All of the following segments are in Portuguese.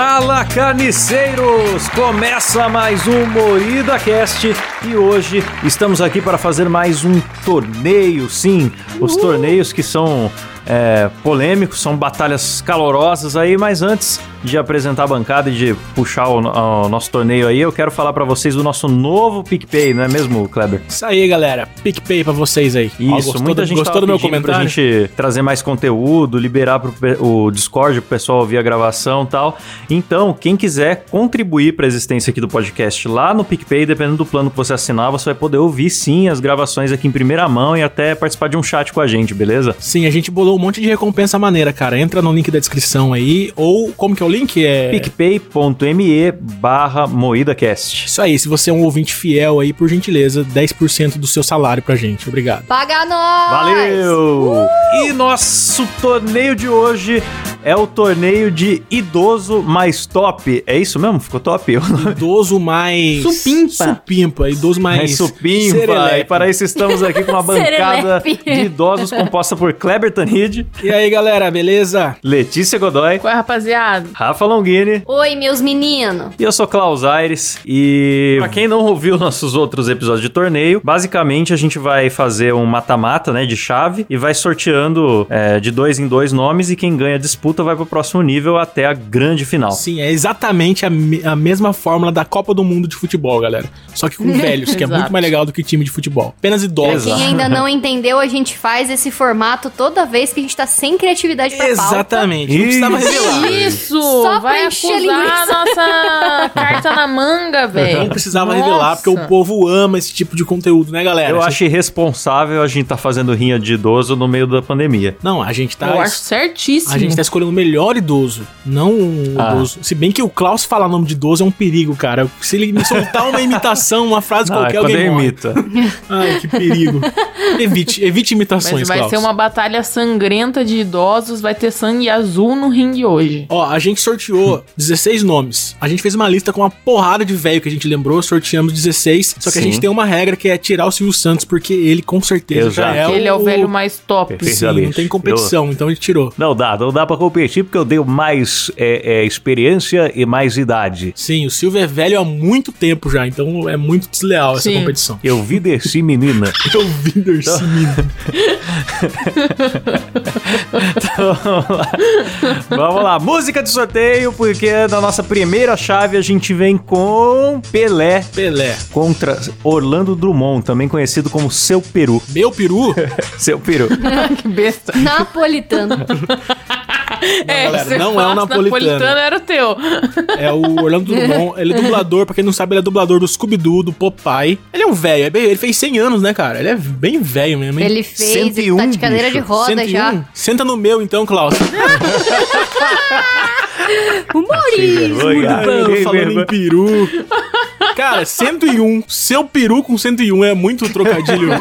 Fala carniceiros! Começa mais um Moída Cast e hoje estamos aqui para fazer mais um torneio. Sim, os torneios que são é, polêmicos, são batalhas calorosas aí, mas antes de apresentar a bancada e de puxar o, o nosso torneio aí, eu quero falar para vocês do nosso novo PicPay, não é mesmo, Kleber? Isso aí, galera. PicPay pra vocês aí. Isso, Ó, gostou muita gente gostou do meu comentário? pra gente trazer mais conteúdo, liberar pro, o Discord pro pessoal ouvir a gravação e tal. Então, quem quiser contribuir pra existência aqui do podcast lá no PicPay, dependendo do plano que você assinar, você vai poder ouvir sim as gravações aqui em primeira mão e até participar de um chat com a gente, beleza? Sim, a gente bolou um monte de recompensa maneira, cara. Entra no link da descrição aí. Ou, como que é o link? É... picpay.me barra moídacast. Isso aí, se você é um ouvinte fiel aí, por gentileza, 10% do seu salário pra gente. Obrigado. Paga nós! Valeu! E nosso torneio de hoje é o torneio de idoso mais top. É isso mesmo? Ficou top? Idoso mais... Supimpa. Supimpa. Idoso mais... Mais supimpa. serelepe. E para isso estamos aqui com uma bancada Serelepe. de idosos composta por Kleber Tanid, E aí, galera, beleza? Letícia Godoy, Qual é, rapaziada? Rafa Longini. Oi, meus meninos. E eu sou Klaus Aires e pra quem não ouviu nossos outros episódios de torneio, basicamente a gente vai fazer um mata-mata, né, de chave e vai sorteando é, de dois em dois nomes e quem ganha a disputa vai pro próximo nível até a grande final. Sim, é exatamente a, me- a mesma fórmula da Copa do Mundo de futebol, galera. Só que com velhos, que é muito mais legal do que time de futebol. Apenas idosos. Exato. Quem ainda não entendeu, a gente faz esse formato toda vez que a gente tá sem criatividade pra pauta. Exatamente. Não precisava revelar. Isso! Só pra vai encher acusar a nossa carta na manga, velho. Não precisava Nossa. revelar, porque o povo ama esse tipo de conteúdo, né, galera? Eu Você- acho irresponsável a gente tá fazendo rinha de idoso no meio da pandemia. Não, a gente tá. Eu acho certíssimo. A gente tá escolhendo o melhor idoso, não um Ah. idoso. Se bem que o Klaus falar nome de idoso é um perigo, cara. Se ele me soltar uma imitação, uma frase Não, é qualquer, alguém eu morre. imita. Ai, que perigo. Evite, evite imitações, Mas vai Klaus. ser uma batalha sangrenta de idosos, vai ter sangue azul no ringue hoje. Ó, a gente sorteou 16 nomes. A gente fez uma lista com uma porrada de velho que a gente lembrou, sorteamos 16. Só que a Sim. gente tem uma regra que é tirar o Silvio Santos, porque ele com certeza já é Ele é o velho mais top. Sim, não tem competição, então ele tirou. Não dá, não dá pra competir porque eu dei mais é, é, experiência e mais idade. Sim, o Silvio é velho há muito tempo já, então é muito desleal essa Sim. competição. Eu vi desse menina. Eu vi Dercy Mina. Vamos lá, música de sorteio, porque na nossa primeira chave a gente vem com Pelé Pelé. contra Orlando Drummond, também conhecido como Seu Peru. Meu peru? Seu Peru. que besta. Napolitano. É, galera, se não é o fosse napolitano. era o teu. É o Orlando Drummond. Ele é dublador, pra quem não sabe, ele é dublador do Scooby-Doo, do Popeye. Ele é um velho, é ele fez 100 anos, né, cara? Ele é bem velho mesmo, hein? Ele fez, ele 101, tá de cadeira de bicho. roda 101. já. Senta no meu então, Klaus. Humorismo. vergonha. Mano, Sem falando em peru. Cara, 101. Seu peru com 101 é muito trocadilho.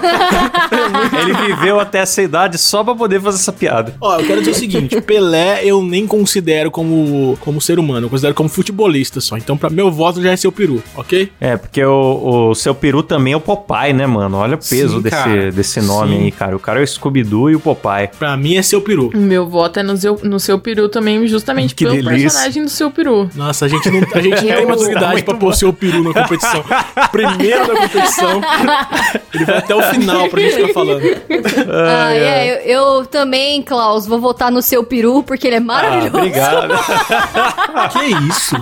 Ele viveu até essa idade só pra poder fazer essa piada. Ó, eu quero dizer o seguinte: Pelé eu nem considero como, como ser humano, eu considero como futebolista só. Então, pra meu voto já é seu peru, ok? É, porque o, o Seu Peru também é o Popeye, né, mano? Olha o peso Sim, desse, desse nome Sim. aí, cara. O cara é o Scooby-Doo e o Popeye. Pra mim é seu peru. Meu voto é no seu, no seu peru também, justamente Que pelo delícia. Personagem do seu peru. Nossa, a gente não, a gente não tem Eu- maturidade pra pôr seu peru na competição. Primeiro da competição, ele vai até o final pra gente ficar falando. Ah, é, eu, eu também, Klaus, vou votar no seu peru, porque ele é Ah, maravilhoso. obrigado. Que isso?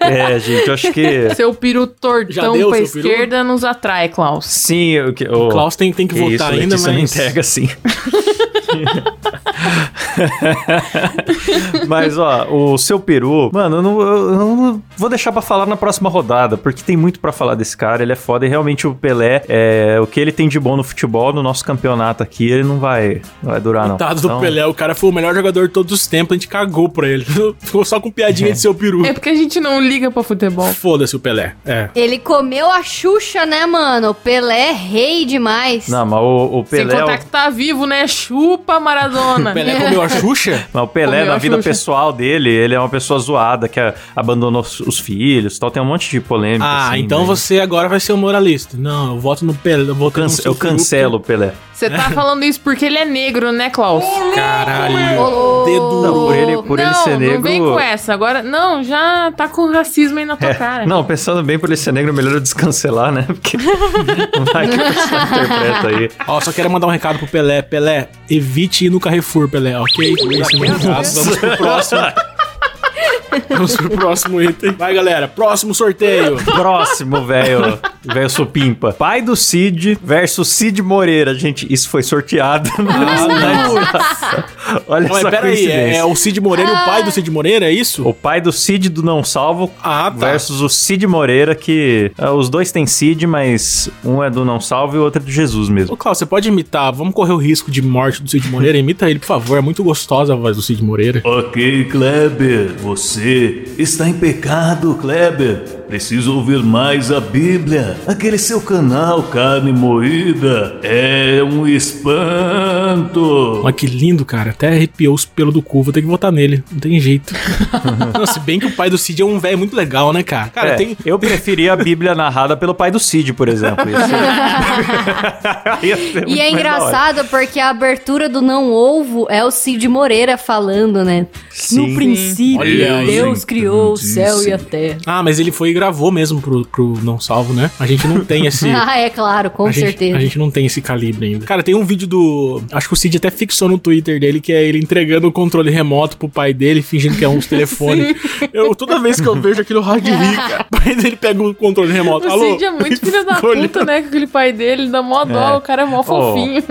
é, gente, eu acho que. Seu peru tortão deu pra seu peru? esquerda nos atrai, Klaus. Sim, o que. O Klaus tem, tem que que voltar isso, ainda, Letícia não mas. entrega assim. Mas, ó, o seu peru, mano, eu não, eu não vou deixar pra falar na próxima rodada, porque tem muito pra falar desse cara, ele é foda e realmente o Pelé, é, o que ele tem de bom no futebol, no nosso campeonato aqui, ele não vai, não vai durar, não. Coitado do Então, Pelé, o cara foi o melhor jogador de todos os tempos, a gente cagou pra ele. Ficou só com piadinha de seu peru. É porque a gente não liga pra futebol. Foda-se o Pelé. É. Ele comeu a Xuxa, né, mano? O Pelé é rei demais. Não, mas o, o Sem Pelé, é contar o- que tá vivo, né? Chupa, Maradona. O Pelé comeu a Xuxa? mas o Pelé, Comeu na vida Xuxa. pessoal dele, ele é uma pessoa zoada, que abandonou os- os filhos e tal, tem um monte de polêmica. Ah, assim, então né? você agora vai ser o moralista. Não, eu voto no Pelé. Eu, voto no eu cancelo o Pelé. Você tá falando isso porque ele é negro, né, Klaus? Caralho. Dedo. Não, por ele, por ele não, ser negro. não vem com essa. Agora, não, já tá com racismo aí na tua É, cara. Não, pensando bem por ele ser negro, melhor eu descancelar, né? Porque vai que a pessoa interpreta aí. Ó, só quero mandar um recado pro Pelé. Pelé, evite ir no Carrefour, Pelé, ok? Esse é o meu recado. Vamos pro próximo. Vamos pro próximo item. Vai, galera. Próximo sorteio. Próximo, velho. Velho supimpa. Pai do Cid versus Cid Moreira. Gente, isso foi sorteado. Olha Mas só pera aí, coincidência. é, é o Cid Moreira e o pai do Cid Moreira, é isso? O pai do Cid do Não Salvo Ah, tá. versus o Cid Moreira, que é, os dois têm Cid, mas um é do Não Salvo e o outro é do Jesus mesmo. Ô, Klaus, você pode imitar? Vamos correr o risco de morte do Cid Moreira? Imita ele, por favor. É muito gostosa a voz do Cid Moreira. Ok, Kleber, você está em pecado, Kleber. Preciso ouvir mais a Bíblia. Aquele seu canal, Carne Moída, é um espanto. Olha que lindo, cara. Até arrepiou os pelos do cu. Vou ter que votar nele. Não tem jeito. Não, se bem que o pai do Cid é um velho muito legal, né, cara? Cara, É, tem. Eu preferia a Bíblia narrada pelo pai do Cid, por exemplo. E é engraçado porque a abertura do Não Ovo é o Cid Moreira falando, né? Sim. No princípio, Olha. Deus criou o céu e a terra. Ah, mas ele foi gravou mesmo pro, pro Não Salvo, né? A gente não tem esse. Ah, é claro, com a gente, certeza. a gente não tem esse calibre ainda. Cara, tem um vídeo do. Acho que o Cid até fixou no Twitter dele, que é ele entregando o controle remoto pro pai dele, fingindo que é uns telefones. Eu, toda vez que eu vejo aquilo, de rir, cara. O pai dele pega o controle remoto. O Alô? Cid é muito filho da puta, né? Com aquele pai dele, dá mó dó, É. o cara é mó fofinho.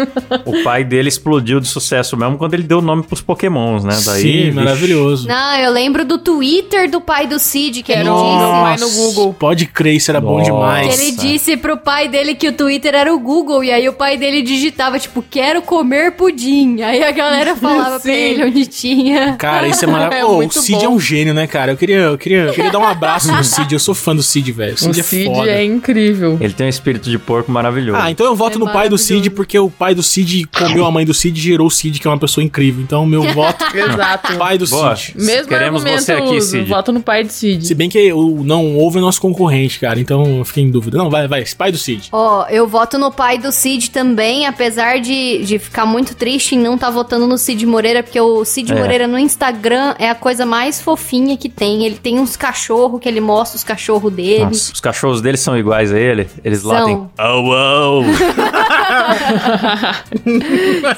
O pai dele explodiu de sucesso mesmo quando ele deu o nome pros pokémons, né? Daí, Sim, maravilhoso. Não, eu lembro do Twitter do pai do Cid, que Era o meu pai no Google. Pode crer, isso era bom Nossa. demais. Que ele disse pro pai dele que o Twitter era o Google, e aí o pai dele digitava, tipo, quero comer pudim. Aí a galera falava pra ele onde tinha. Cara, isso é É maravilhoso. Ô, o muito Cid bom. é um gênio, né, cara? Eu queria, eu queria, eu queria dar um abraço no Cid. Eu sou fã do Cid, velho. O O Cid, Cid é foda. é incrível. Ele tem um espírito de porco maravilhoso. Ah, então eu voto É no pai do Cid porque o pai do Cid comeu a mãe do Cid e gerou o Cid, que é uma pessoa incrível. Então meu voto Exato. pai do Boa. Cid. Mesmo Queremos você aqui, Cid. voto no pai de Cid. Se bem que o não houve é nosso concorrente, cara. Então eu fiquei em dúvida. Não, vai, vai. Pai do Cid. Ó, eu voto no pai do Cid também, apesar de, de ficar muito triste em não estar votando no Cid Moreira, porque o Cid É. Moreira no Instagram é a coisa mais fofinha que tem. Ele tem uns cachorros que ele mostra os cachorros dele. Nossa, os cachorros dele são iguais a ele. Eles São. latem. Au.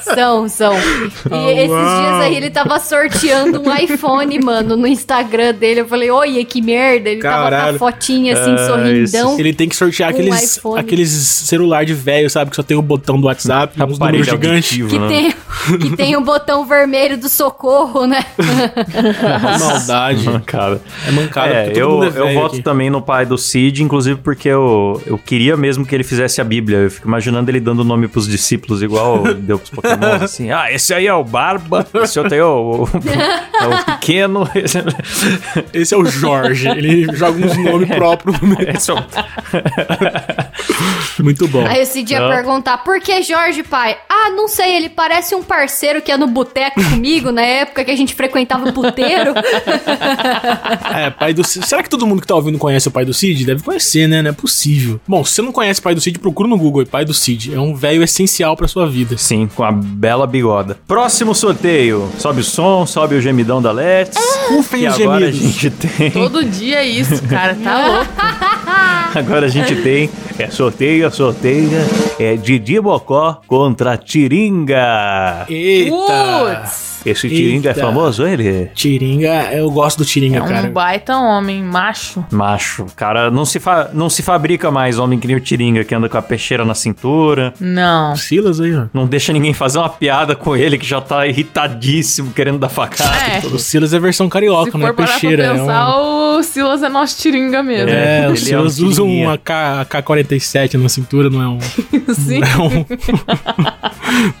São, são. E esses dias aí ele tava sorteando um iPhone, mano, no Instagram dele. Eu falei, olha que merda. Ele tava Caralho. a fotinha assim, Ah, sorrindão. Ele tem que sortear Um aqueles, iPhone. aqueles celular de velho, sabe? Que só tem o botão do WhatsApp, uns números Aparelho gigantes. auditivo, Que né? tem, que tem o botão vermelho do socorro, né? Maldade. Mancada. É mancada, É, eu, mundo é eu voto aqui. também no pai do Cid, inclusive porque eu, eu queria mesmo que ele fizesse a Bíblia. Eu fico imaginando ele dando nome pros discípulos, igual deu pros Pokémon, assim. Ah, esse aí é o Barba, esse outro aí é o, o- é o Pequeno. esse- Esse é o Jorge. Ele joga uns nomes próprios no é o- Muito bom. Aí o Cid ia Não. perguntar, por que Jorge, pai? Ah, não sei, ele parece um parceiro que ia no boteco comigo na época que a gente frequentava o puteiro. É, pai do Cid. Será que todo mundo que tá ouvindo conhece o pai do Cid? Deve conhecer, né? Não é possível. Bom, se você não conhece o pai do Cid, procura no Google. Pai do Cid. É um velho essencial pra sua vida. Sim, com a bela bigoda. Próximo sorteio. Sobe o som, sobe o gemidão da Let's. Ufem e os agora a gente tem. Todo dia é isso, cara. Tá louco. Agora a gente tem. É sorteio, sorteio. É Didi Bocó contra Tiringa. Eita! Putz! Esse Tiringa Eita. é famoso, ele? Tiringa, eu gosto do Tiringa, É um cara. baita homem, macho. Macho. Cara, não se, fa... não se fabrica mais homem que nem o Tiringa, que anda com a peixeira na cintura. Não. Silas aí, ó. Não deixa ninguém fazer uma piada com ele, que já tá irritadíssimo, querendo dar facada. É. O Silas é versão Se carioca, não é for parar peixeira. pra É, pensar, um... o Silas é nosso tiringa mesmo. é Ele o é Silas um usa. Uma K- K-47 na cintura, não é um. Sim. Não é, um...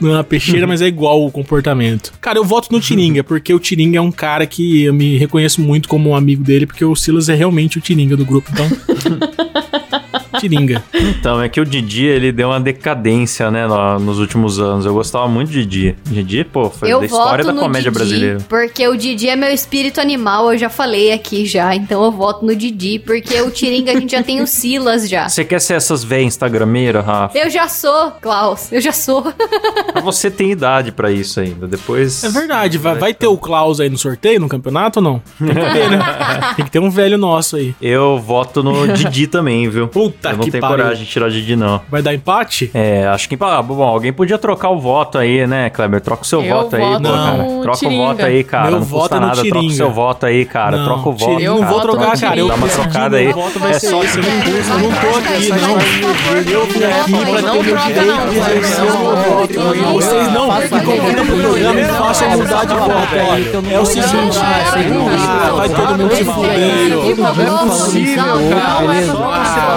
não é uma peixeira, mas é igual o comportamento. Cara, eu voto no Tiringa, porque o Tiringa é um cara que eu me reconheço muito como um amigo dele, porque o Silas é realmente o Tiringa do grupo, então. Tiringa. Então, é que o Didi, ele deu uma decadência, né, no- nos últimos anos. Eu gostava muito de Didi. Didi, pô, foi eu da história da comédia Didi, brasileira. porque o Didi é meu espírito animal, eu já falei aqui já, então eu voto no Didi, porque o Tiringa a gente já tem o Silas já. Você quer ser essas véias instagrameiras, Rafa? Eu já sou, Klaus, eu já sou. Você tem idade pra isso ainda. Depois. É verdade, vai, vai ter o Klaus aí no sorteio, no campeonato ou não? Tem que ter, né? Tem que ter um velho nosso aí. Eu voto no Didi também, viu? Puta Eu não que tenho pariu. coragem de tirar o Didi, não. Vai dar empate? É, acho que. Ah, bom, alguém podia trocar o voto aí, né, Kleber? Troca o seu Eu voto aí, voto pô, cara. Troca Tiringa. o voto aí, cara. Meu não voto custa é no nada. Troca o Tiringa. seu voto aí, cara. Não, troca o voto. Tiringa, eu não vou trocar, no cara. Eu Dá uma trocada aí. É só- esse. Eu não, eu não tô aqui, não. Eu vim aqui pra Não ter meu troca, direito não, de Kleber, exercer não. o meu voto. Eu- Vocês não me convidam pro programa e façam mudar de voto. não É o seguinte, não ah, vai todo mundo se fuder.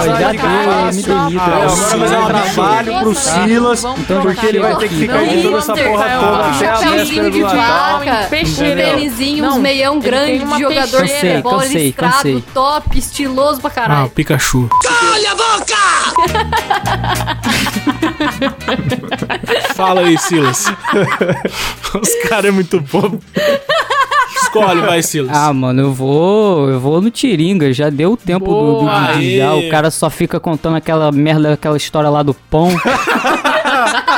Já deu, me demito. Agora vai um trabalho pro Silas, Então, porque ele vai ter que ficar Não, editando essa porra cara, toda um a véspera de vaca, um tênisinho, uns Não, meião grande de jogador de futebol Cansei, listrado, top, estiloso pra Ah, caralho. Pikachu. Fala aí, Silas. Os caras é muito bobo. Escolhe, vai, Silas. Ah, mano, eu vou. Eu vou no Tiringa. Já deu o tempo do, do Boa, Didi. Já, o cara só fica contando aquela merda, aquela história lá do pão.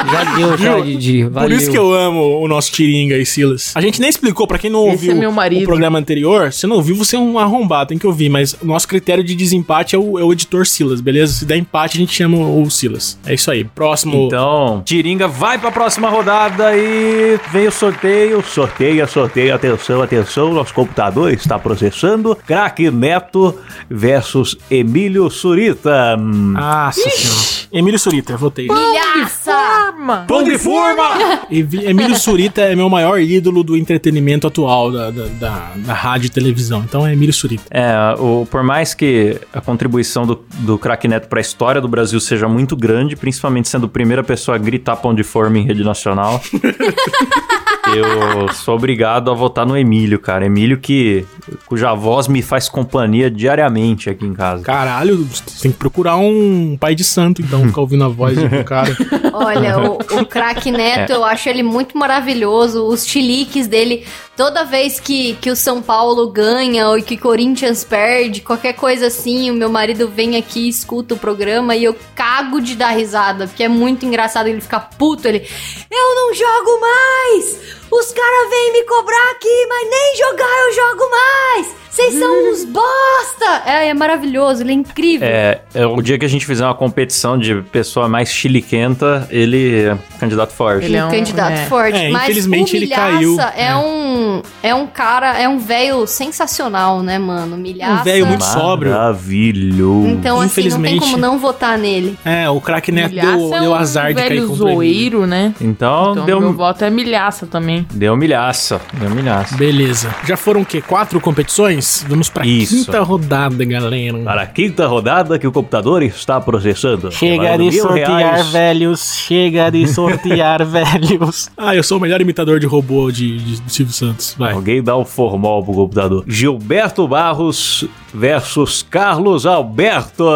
já deu, já? Didi. Valeu. Por isso que eu amo o nosso Tiringa e Silas. A gente nem explicou, pra quem não Esse ouviu é o programa anterior, se não ouviu, você é um arrombado, tem que ouvir. Mas o nosso critério de desempate é o, é o editor Silas, beleza? Se der empate, a gente chama o Silas. É isso aí. Próximo. Então, Tiringa vai pra próxima rodada e vem o sorteio. Sorteia, sorteia, atenção, atenção. Nosso computador está processando. Craque Neto versus Emílio Surita. Nossa senhora. Emílio Surita, votei. Milhaça! Forma. Pão de forma! Emílio Surita é meu maior ídolo do entretenimento atual da, da, da, da rádio e televisão. Então é Emílio Surita. É, o, por mais que a contribuição do, do Craque Neto pra história do Brasil seja muito grande, principalmente sendo a primeira pessoa a gritar pão de forma em rede nacional, eu sou obrigado a votar no Emílio, cara. Emílio que cuja voz me faz companhia diariamente aqui em casa. Caralho, você tem que procurar um pai de santo, então, ficar ouvindo a voz do cara. Olha, o, o craque Neto, É. eu acho ele muito maravilhoso. Os chiliques dele, toda vez que, que o São Paulo ganha ou que Corinthians perde, qualquer coisa assim, o meu marido vem aqui, escuta o programa e eu cago de dar risada, porque é muito engraçado ele ficar puto. Ele, eu não jogo mais! Os caras vêm me cobrar aqui, mas nem jogar eu jogo mais! Vocês são uns bosta! É, é maravilhoso, ele é incrível. É, é, o dia que a gente fizer uma competição de pessoa mais chiliquenta, ele é candidato forte. Ele é um um- candidato é. forte. É, mas infelizmente o ele caiu. É, É. um é um cara, é um velho sensacional, né, mano? Milhaça. Um velho muito sóbrio. Maravilhoso. Então, assim, não tem Infelizmente. como não votar nele. É, o craque Neto Milhaça deu, é deu um azar de cair ele. zoeiro, né? Então, Então, deu, meu voto é milhaça também. deu milhaça. Deu milhaça. Beleza. Já foram o quê? Quatro competições? Vamos pra Isso. quinta rodada, galera. Para a quinta rodada que o computador está processando. Chega de sortear reais. velhos, chega de sortear velhos. Ah, eu sou o melhor imitador de robô de, de Silvio Santos. Vai. Alguém dá um formal pro computador. Gilberto Barros versus Carlos Alberto.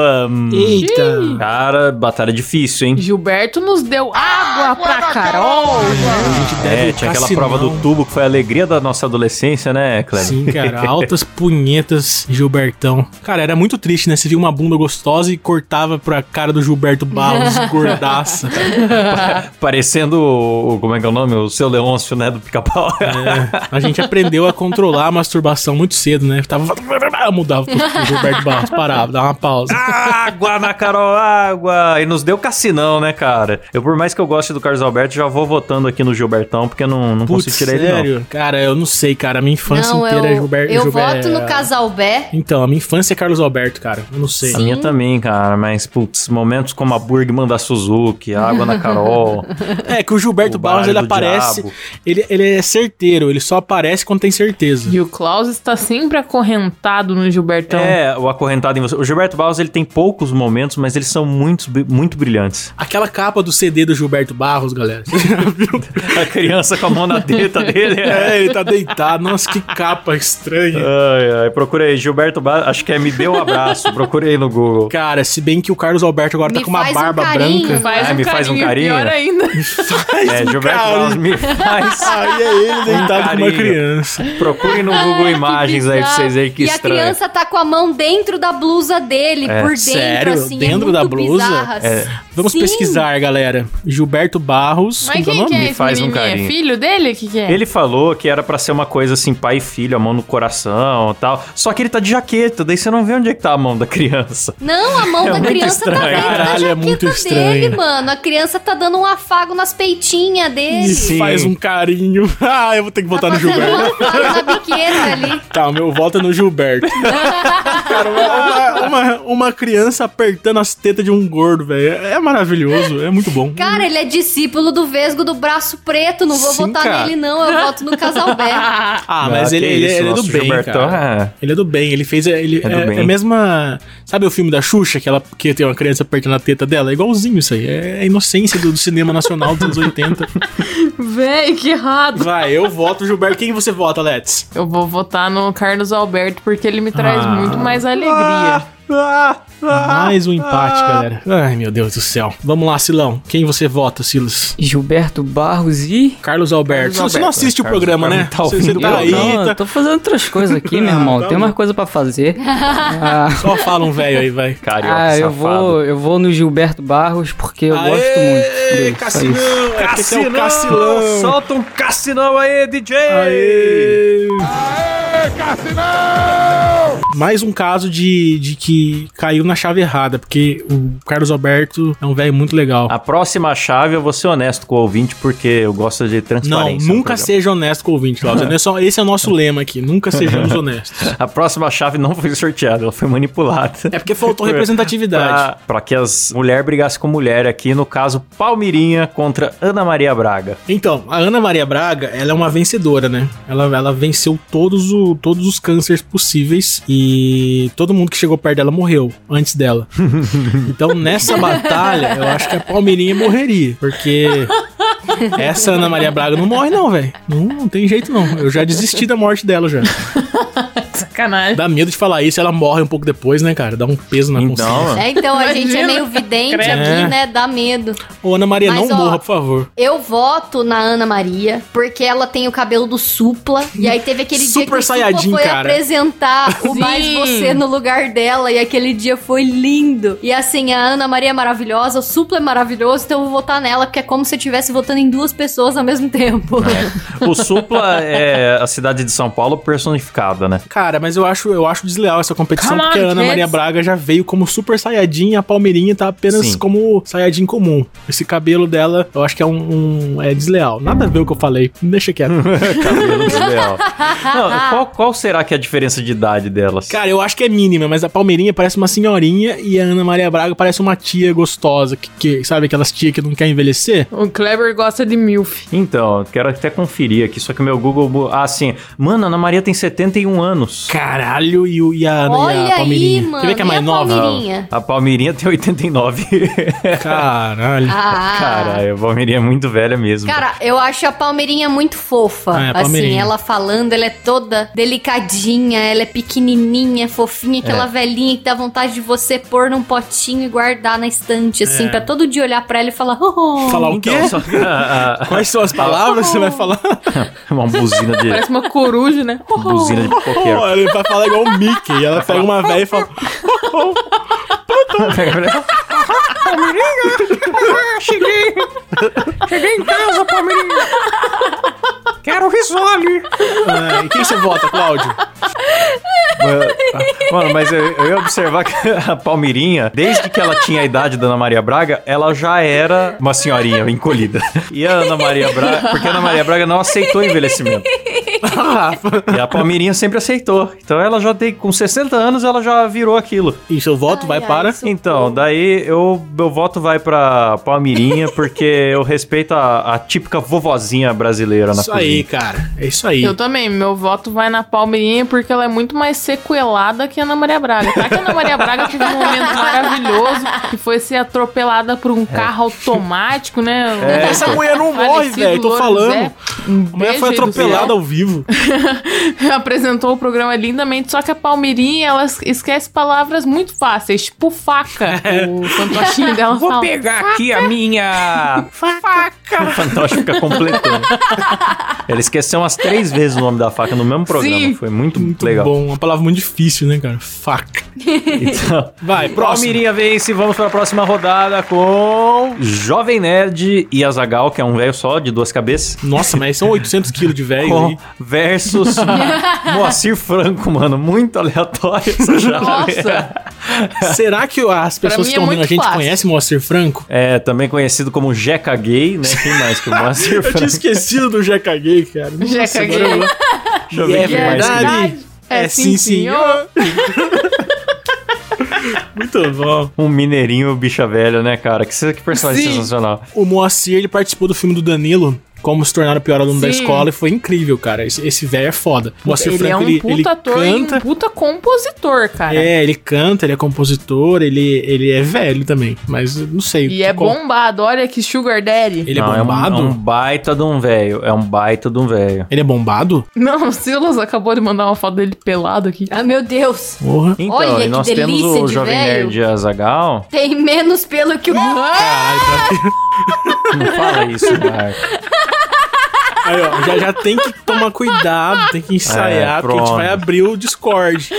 Eita. Cara, batalha difícil, hein? Gilberto nos deu água pra Carol. É, tinha aquela prova do tubo que foi a alegria da nossa adolescência, né, Cleber? Sim, cara, altas punhetas, Gilbertão. Cara, era muito triste, né? Você via uma bunda gostosa e cortava pra cara do Gilberto Barros, gordaça. Parecendo o. Como é que é o nome? O seu Leôncio, né? Do pica-pau. É, a gente aprendeu a controlar a masturbação muito cedo, né? Tava. Mudava pro pro Gilberto Barros, parava, dava uma pausa. água na Carol, água! E nos deu cassinão, né, cara? Eu, por mais que eu goste do Carlos Alberto, já vou votando aqui no Gilbertão, porque eu não, não Putz, consigo tirar ele, não. sério? Cara, eu não sei, cara. A minha infância não, inteira eu, é Gilberto. eu Gilberto- voto no Casalbé. Então, a minha infância é Carlos Alberto, cara. Eu não sei. A minha também, cara, mas, putz, momentos como a Burgman da Suzuki, a água na Carol. É que o Gilberto O Barros, ele aparece. Diabo. Ele, ele é certeiro, ele só aparece quando tem certeza. E o Klaus está sempre acorrentado acorrentado no Gilbertão. É, o acorrentado em você. O Gilberto Barros, ele tem poucos momentos, mas eles são muito, muito brilhantes. Aquela capa do CD do Gilberto Barros, galera. A criança com a mão na teta dele. É. É, ele tá deitado. Nossa, que capa estranha. Ai, ai, procura aí, Gilberto Barros, acho que é Me Dê um Abraço, procurei no Google. Cara, se bem que o Carlos Alberto agora Me tá com uma faz um barba carinho. branca. Faz Ah, um me faz um carinho, carinho? pior ainda. É, Gilberto carinho. Barros me faz. Aí é ele deitado com uma carinho. criança. Procurem no Google Imagens aí pra vocês verem que e estranho. A criança tá com a mão dentro da blusa dele, É. por dentro, Sério? assim. Dentro é da blusa? É. Vamos Sim. pesquisar, galera. Gilberto Barros. Mas é o quem que nome? é Me esse faz um? É carinho. filho dele? O que que é? Ele falou que era pra ser uma coisa assim, pai e filho, a mão no coração e tal. Só que ele tá de jaqueta, daí você não vê onde é que tá a mão da criança. Não, a mão É da muito criança tá estranho. dentro Caralho, da é jaqueta dele, estranho. mano. A criança tá dando um afago nas peitinhas dele. Sim. faz um carinho. Ah, eu vou ter que Tá votar no fazendo Gilberto. um afago na biqueta ali. Tá, o meu voto é no Gilberto. Cara, uma, uma, uma criança apertando as tetas de um gordo, velho. É maravilhoso, é muito bom. Cara, ele é discípulo do Vesgo do braço preto. Não vou Sim, votar cara. nele, não. Eu voto no Casalbé. Ah, mas Ah, ele, ele, isso, ele é do bem, cara. é- Ele é do bem, ele fez. Ele, É é, é a mesma. Sabe o filme da Xuxa, que, ela, que tem uma criança apertando a teta dela? É igualzinho isso aí. É a inocência do, do cinema nacional dos anos 80. Véi, que errado. Vai, eu voto Gilberto. Quem você vota, Let's? Eu vou votar no Carlos Alberto porque ele me traz Ah. muito mais alegria. Mais um empate, galera. Ai, meu Deus do céu. Vamos lá, Silão. Quem você vota, Silas? Gilberto Barros e. Carlos Alberto. Carlos você não Alberto. assiste o Carlos programa, né? Alberto tá você, você tá aí, não, tá- tô fazendo outras coisas aqui, meu irmão. tá Tem bom. uma coisa pra fazer. Ah, Só fala um velho aí, vai. Carioca ah, eu safado. vou, eu vou no Gilberto Barros porque eu gosto muito dele. Cassinão! isso. É é Cassinão! Cassilão! Solta um cassinão aí, DJ! Aê! Mais um caso de, de que caiu na chave errada, porque o Carlos Alberto é um velho muito legal. A próxima chave eu vou ser honesto com o ouvinte, porque eu gosto de Não, transparência. no nunca seja honesto com o ouvinte, Cláudio. Não é Esse é o nosso lema aqui. Nunca sejamos honestos. A próxima chave não foi sorteada, ela foi manipulada. É porque faltou representatividade. Pra que as mulher brigassem com mulher aqui, no caso, Palmirinha contra Ana Maria Braga. Então, a Ana Maria Braga, ela é uma vencedora, né? Ela, ela venceu todos, o, todos os cânceres possíveis e todo mundo que chegou perto dela morreu antes dela. Então, nessa batalha, eu acho que a Palmeirinha morreria, porque essa Ana Maria Braga não morre não, velho. Não, não tem jeito não. Eu já desisti da morte dela já. Sacanagem. Dá medo de falar isso, ela morre um pouco depois, né, cara? Dá um peso na consciência. Então, É, então, a gente é Imagina. meio vidente aqui, né? Dá medo. Ô, Ana Maria, Mas, não ó, morra, por favor. Eu voto na Ana Maria, porque ela tem o cabelo do Supla. E aí teve aquele dia que o Supla foi cara. apresentar o Sim. Mais Você no lugar dela. E aquele dia foi lindo. E assim, a Ana Maria é maravilhosa, o Supla é maravilhoso, então eu vou votar nela, porque é como se eu estivesse votando em duas pessoas ao mesmo tempo. o Supla é a cidade de São Paulo personificada, né? Cara, mas eu acho, eu acho desleal essa competição, Come on, porque a Ana kids. Maria Braga já veio como Super Saiyajin e a Palmeirinha tá apenas Sim. como Saiyajin comum. Esse cabelo dela, eu acho que é um, um- é desleal. Nada a ver o que eu falei. Deixa quieto. Cabelo desleal. Não, qual, qual será que é a diferença de idade delas? Cara, eu acho que é mínima, mas a Palmeirinha parece uma senhorinha e a Ana Maria Braga parece uma tia gostosa, que, que- sabe aquelas tia que não quer envelhecer? O Kleber gosta de MILF. Então, eu quero até conferir aqui, só que o meu Google... Ah, sim. Mano, Ana Maria tem 71 anos. Caralho, e, o- e a, e a Olha aí, Palmeirinha. mano. Quer ver que é mais a nova? Palmeirinha? A Palmeirinha tem 89. Caralho. Ah. Caralho, a Palmeirinha é muito velha mesmo. Cara, eu acho a Palmeirinha muito fofa. Ah, é, a assim, Palmeirinha. ela falando, ela é toda delicadinha, ela é pequenininha, fofinha, aquela velhinha que dá vontade de você pôr num potinho e guardar na estante, assim, pra todo dia olhar pra ela e falar, oh. Falar o quê? Então, só que a- a- Quais são as palavras que você vai falar? uma buzina de, Parece uma coruja, né? buzina de pipoqueiro. Ele vai falar igual o Mickey. E ela pega uma velha e fala. Cheguei! Cheguei em casa, Palmeirinha! Quero risole! Ah, e quem você vota, Cláudio? Mano, mas eu, eu ia observar que a Palmeirinha, desde que ela tinha a idade da Ana Maria Braga, ela já era uma senhorinha encolhida. E a Ana Maria Braga, porque a Ana Maria Braga não aceitou envelhecimento. Rafa. E a Palmeirinha sempre aceitou. Então ela já tem, com 60 anos, ela já virou aquilo. E seu voto vai Ai, para. ai, Então, daí eu, meu voto vai pra Palmeirinha, porque eu respeito a, a típica vovozinha brasileira na Isso aí, cara. É isso aí. Eu também, meu voto vai na Palmeirinha porque ela é muito mais sequelada que a Ana Maria Braga. Tá que a Ana Maria Braga teve um momento maravilhoso que foi ser atropelada por um carro automático, né? É, Essa então. mulher não morre, velho. Tô falando. Zé. Um A mulher foi atropelada ao vivo. Apresentou o programa lindamente, só que a Palmeirinha, ela esquece palavras muito fáceis, tipo faca. O fantochinho dela Vou fala. pegar aqui a minha faca. O fantoche fica completando. Ela esqueceu umas três vezes o nome da faca no mesmo programa. Sim. Foi muito, Muito legal. bom. Uma palavra muito difícil, né, cara? Faca. Então, Vai, próximo. Palmeirinha vence. Vamos para a próxima rodada com Jovem Nerd e Azagal, que é um velho só, de duas cabeças. Nossa, mas são 800 quilos de velho versus Moacir Franco, mano. Muito aleatório essa. Nossa, Será que as pessoas que é estão ouvindo a gente fácil. conhecem Moacir Franco? É, também conhecido como Jeca Gay, né? Quem mais que o Moacir Eu tinha esquecido do Jeca Gay, cara. Nossa, Jeca Gay. eu Deixa eu ver é quem mais que verdade. É sim, senhor. Muito bom. Um mineirinho bicha velho, né, cara? Que, que personagem Sim. sensacional. O Moacir, ele participou do filme do Danilo, como se tornar o pior aluno da Sim. escola, e foi incrível, cara. Esse, esse velho é foda. Moacir ele Franco, é um ele, puta ele ator e um canta. puta compositor, cara. É, ele canta, ele é compositor, ele, ele é velho também, mas não sei. E é qual- bombado, olha que Sugar Daddy. Ele é Não, bombado? É um, é um baita de um velho. É um baita de um velho. Ele é bombado? Não, o Silas acabou de mandar uma foto dele pelado aqui. Ah, meu Deus. Porra. Então, Olha e que nós temos o de Jovem velho. Nerd Azagal. Tem menos pelo que o. Caralho, pra- Não fala isso, Marco. Aí, ó, já, já tem que tomar cuidado, tem que ensaiar, É, porque a gente vai abrir o Discord.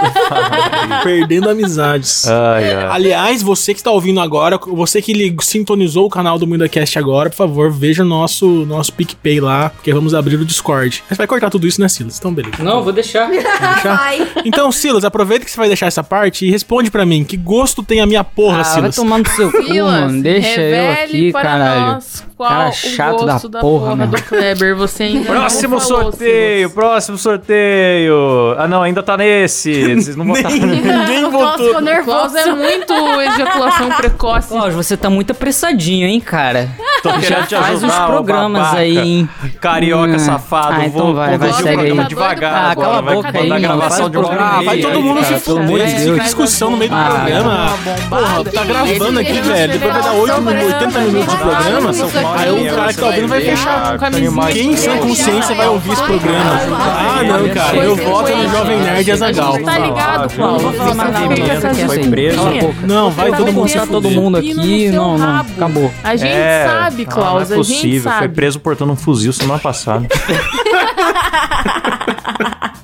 Perdendo amizades. Ai, ai. Aliás, você que está ouvindo agora, você que sintonizou o canal do MundaCast agora, por favor, veja o nosso, nosso PicPay lá, porque vamos abrir o Discord. Mas vai cortar tudo isso, né, Silas? Então, beleza. Não, vou deixar. Vai. Então, Silas, aproveita que você vai deixar essa parte e responde pra mim. Que gosto tem a minha porra, Ah, vai Silas? tomar no seu cu, Silas, mano. Deixa eu aqui, para caralho. nós qual Cara o chato da gosto da porra, porra, meu. do Kleber. Você ainda Próximo não falou, sorteio, Silas. próximo sorteio. Ah, não, ainda tá nesse. Vocês não botaram. Ninguém O votou. ficou nervoso. é muito ejaculação precoce. Cláudio, você tá muito apressadinho, hein, cara. Tô querendo te Faz ajudar, uns ô programas babaca. aí, hein. Carioca Hum. safado. Ah, então vou vai, vai, segue programa aí. devagar Ah, agora. cala a vai boca mandar aí, mano. gravação Faz de programa programa. Ah, vai aí, todo mundo se fuder. de Fica discussão no meio do Ah, programa. Porra, tá gravando aqui, velho. Depois vai dar 8, Parece 80 que minutos de tá programa. aqui. Aí o cara que tá ouvindo vai fechar. Camisinha Quem em sã consciência vai ouvir esse programa? Ah, não, cara. Eu voto no Jovem Nerd Azagal. Tá ligado, Klaus. Não vou falar nada, essas Foi preso. Cala a desculpinhas. boca. Não, vai todo mundo contar todo mundo aqui. Não, não. Acabou. A gente É, sabe, Klaus. Não é possível. Foi preso portando um fuzil semana passada.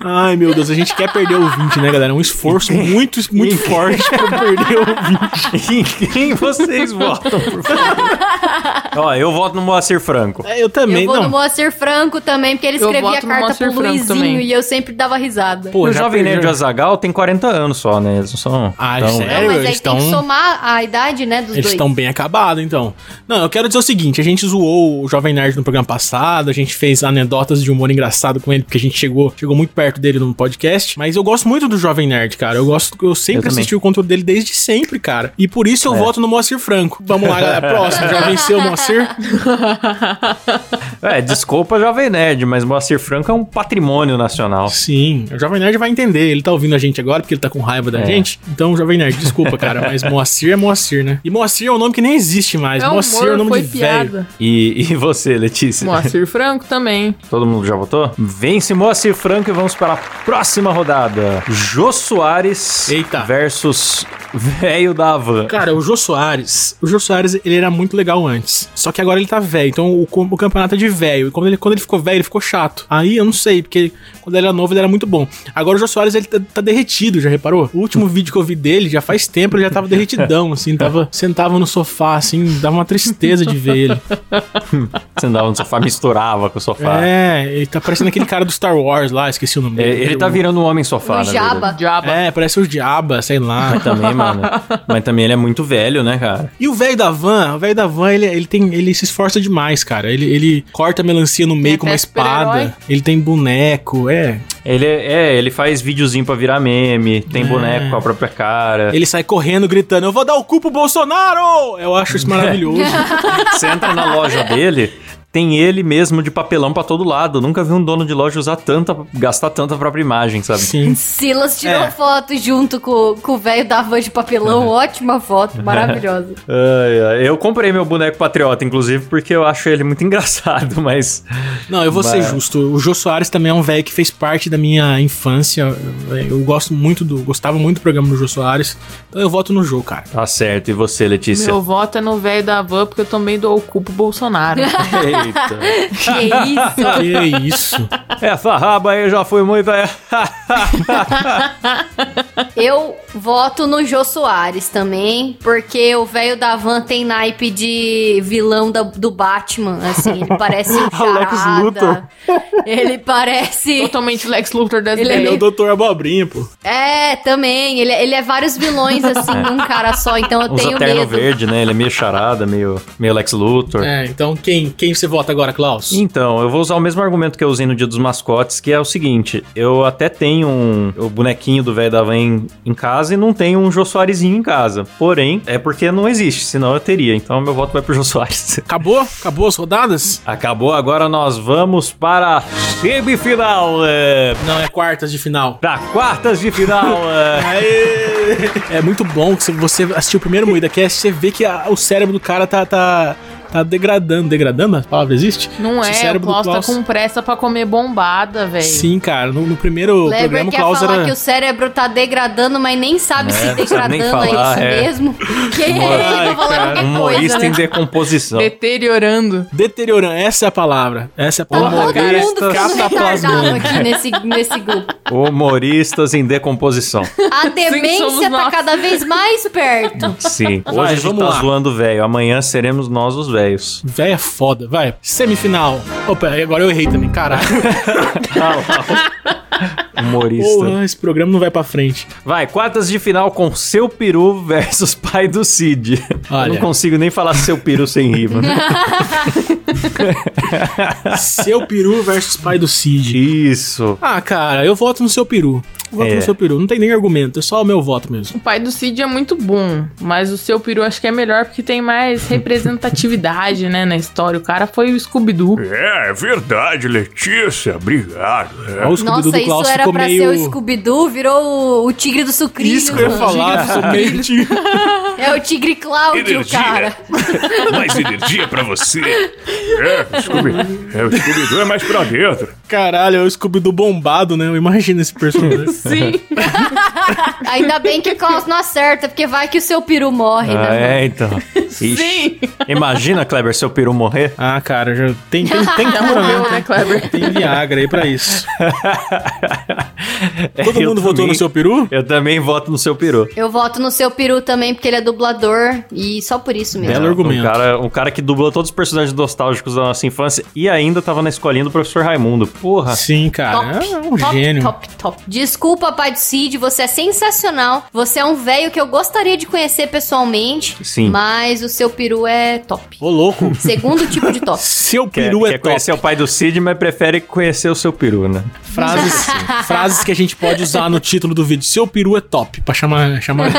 Ai, meu Deus, a gente quer perder o 20, né, galera? É um esforço muito, muito forte pra perder o 20. em quem vocês votam, por favor? Ó, eu voto no Moacir Franco. É, eu também, Eu vou não. no Moacir Franco também, porque ele Eu escrevia voto no carta Moacir pro Franco Luizinho também. e eu sempre dava risada. Pô, o já Jovem Nerd. Azagal tem 40 anos só, né? Eles não são. Ah, tão- sério? Não, mas aí eles tem que tão- somar a idade, né, dos Eles dois. estão bem acabados, então. Não, eu quero dizer o seguinte: a gente zoou o Jovem Nerd no programa passado, a gente fez anedotas de humor engraçado com ele, porque a gente chegou, chegou muito perto dele no podcast. Mas eu gosto muito do Jovem Nerd, cara. Eu gosto, eu sempre Eu também. assisti o conteúdo dele desde sempre, cara. E por isso eu É. voto no Moacir Franco. Vamos lá, galera. Próximo, já venceu o Moacir. É, desculpa, Jovem Nerd, mas Moacir Franco é um patrimônio nacional. Sim, o Jovem Nerd vai entender. Ele tá ouvindo a gente agora porque ele tá com raiva da É. gente. Então, Jovem Nerd, desculpa, cara, mas Moacir é Moacir, né? E Moacir é um nome que nem existe mais. É Moacir humor, é o nome foi de velho. piada. E, e você, Letícia? Moacir Franco também. Todo mundo já votou? Vence Moacir Franco e vamos para a próxima rodada. Jô Soares Eita. versus Velho da Havan. Cara, o Jô Soares, o Jô Soares, ele era muito legal antes. Só que agora ele tá velho, então o, o campeonato é de velho. E quando ele, quando ele ficou velho, ele ficou chato. Aí eu não sei, porque quando ele era novo, ele era muito bom. Agora o Jô Soares, ele tá, tá derretido, já reparou? O último vídeo que eu vi dele, já faz tempo, ele já tava derretidão, assim, tava, sentava no sofá, assim, dava uma tristeza de ver ele. Você andava no sofá, misturava com o sofá. É, ele tá parecendo aquele cara do Star Wars lá, esqueci o nome É, dele. Ele tá virando um homem sofá, O. Jabba. Diaba. É, parece o Diaba, sei lá. Mas também, mano. Mas também ele é muito velho, né, cara? E o velho da van, o velho da van, ele, ele tem, ele se esforça demais, cara. Ele, ele corta a melancia no meio Tem com uma espada. Ele tem boneco, é. Ele é, é, ele faz videozinho pra virar meme, tem É. boneco com a própria cara. Ele sai correndo, gritando: Eu vou dar o cu pro Bolsonaro! Eu acho isso maravilhoso. Você entra na loja dele, tem ele mesmo de papelão pra todo lado. Nunca vi um dono de loja usar tanta, gastar tanta própria imagem, sabe? Sim. Silas tirou É. foto junto com, com o velho da van de papelão. Ótima foto, maravilhosa. Eu comprei meu boneco patriota, inclusive, porque eu acho ele muito engraçado, mas. Não, eu vou ser Mas- justo. O Jô Soares também é um velho que fez parte da minha infância. Eu gosto muito do. Gostava muito do programa do Jô Soares. Então eu voto no Jô, cara. Tá certo. E você, Letícia? Meu voto é no velho da van, porque eu também dou o cu pro Bolsonaro. Eita. Que isso? Que isso. Essa raba aí já foi muito. é. Eu voto no Jô Soares também, porque o velho da van tem naipe de vilão da- do Batman, assim, ele parece um Alex Luthor. charada. Ele parece... Totalmente Lex Luthor das Ele é Ele é o Doutor Abobrinha, pô. É, também, ele, ele é vários vilões, assim, num cara só, então eu Usa tenho terno medo. verde, né? Ele é meio charada, meio, meio Lex Luthor. É, então quem, quem você vota agora, Klaus? Então, eu vou usar o mesmo argumento que eu usei no dia dos mascotes, que é o seguinte: eu até tenho um, o bonequinho do velho da van em, em casa e não tenho um Jô Soarezinho em casa. Porém, é porque não existe, senão eu teria. Então, meu voto vai pro Jô Soares. Acabou? Acabou as rodadas? Acabou, agora nós vamos para a semifinal. É, Não, é quartas de final. pra quartas de final. É. Aê! É muito bom que você assistir o primeiro Moída Cast, você vê que a- o cérebro do cara tá, tá, tá degradando. Degradando? A palavra existe? Não é, o cérebro do Klaus tá Klaus- com pressa pra comer bombada, velho. Sim, cara. No, no primeiro Kleber programa, o quer Klaus falar era... que o cérebro tá degradando, mas nem sabe É, se degradando é falar, isso é. mesmo. Quem é Ai, ele pra falar cara, qualquer Humorista coisa, em né? decomposição. Deteriorando. Deteriorando. Essa é a palavra. Essa é a Tá todo palavra. mundo Humoristas cataplasmando. aqui nesse, nesse grupo. Humoristas em decomposição. A demência tá nós. cada vez mais perto. Sim. Hoje Vai, a gente vamos tá lá. zoando o velho. Amanhã seremos nós os velhos. Véia foda, vai. Semifinal. Opa, agora eu errei também, caralho. Humorista. Porra, esse programa não vai pra frente. Vai, quartas de final com seu peru versus pai do Cid. Olha. Eu não consigo nem falar seu peru sem rima. Seu peru versus pai do Cid. Isso. Ah, cara, eu voto no seu peru. Eu voto É. no seu peru. Não tem nem argumento, é só o meu voto mesmo. O pai do Cid é muito bom, mas o seu peru acho que é melhor porque tem mais representatividade, né, na história. O cara foi o Scooby-Doo. É, é verdade, Letícia. Obrigado. É. Ó, o Scooby-Doo Nossa, do Klaus isso era ficou pra meio... ser o Scooby-Doo, virou o, o tigre do sucrilho. Isso que eu ia falar, ficou meio de... É o tigre Cláudio, Energia. cara. Mais energia pra você. É, o Scooby, é, o Scooby-Doo é mais pra dentro. Caralho, é o Scooby-Doo bombado, né? Eu imagino esse personagem. Sim. Ainda bem que o Klaus não acerta, porque vai que o seu peru morre, Ah, né? é, então. Ixi. Sim. Imagina, Kleber, seu peru morrer. ah, cara, já tem, tem, tem cura, né? né, Kleber? Tem Viagra aí pra isso. Todo É, mundo votou também- no seu peru? Eu também voto no seu peru. Eu voto no seu peru também, porque ele é dublador, e só por isso mesmo. Belo argumento. Um cara, um cara que dublou todos os personagens nostálgicos da nossa infância e ainda tava na escolinha do professor Raimundo. Porra. Sim, cara. Top, é um top, gênio. top, top. Desculpa, pai do Cid, você é sensacional. Você é um velho que eu gostaria de conhecer pessoalmente. Sim. Mas o seu peru é top. Ô, louco. Segundo tipo de top. Seu Quer, peru é quer top. conhecer o pai do Cid, mas prefere conhecer o seu peru, né? Frases, frases que a gente pode usar no título do vídeo. Seu peru é top. Pra chamar... chamar...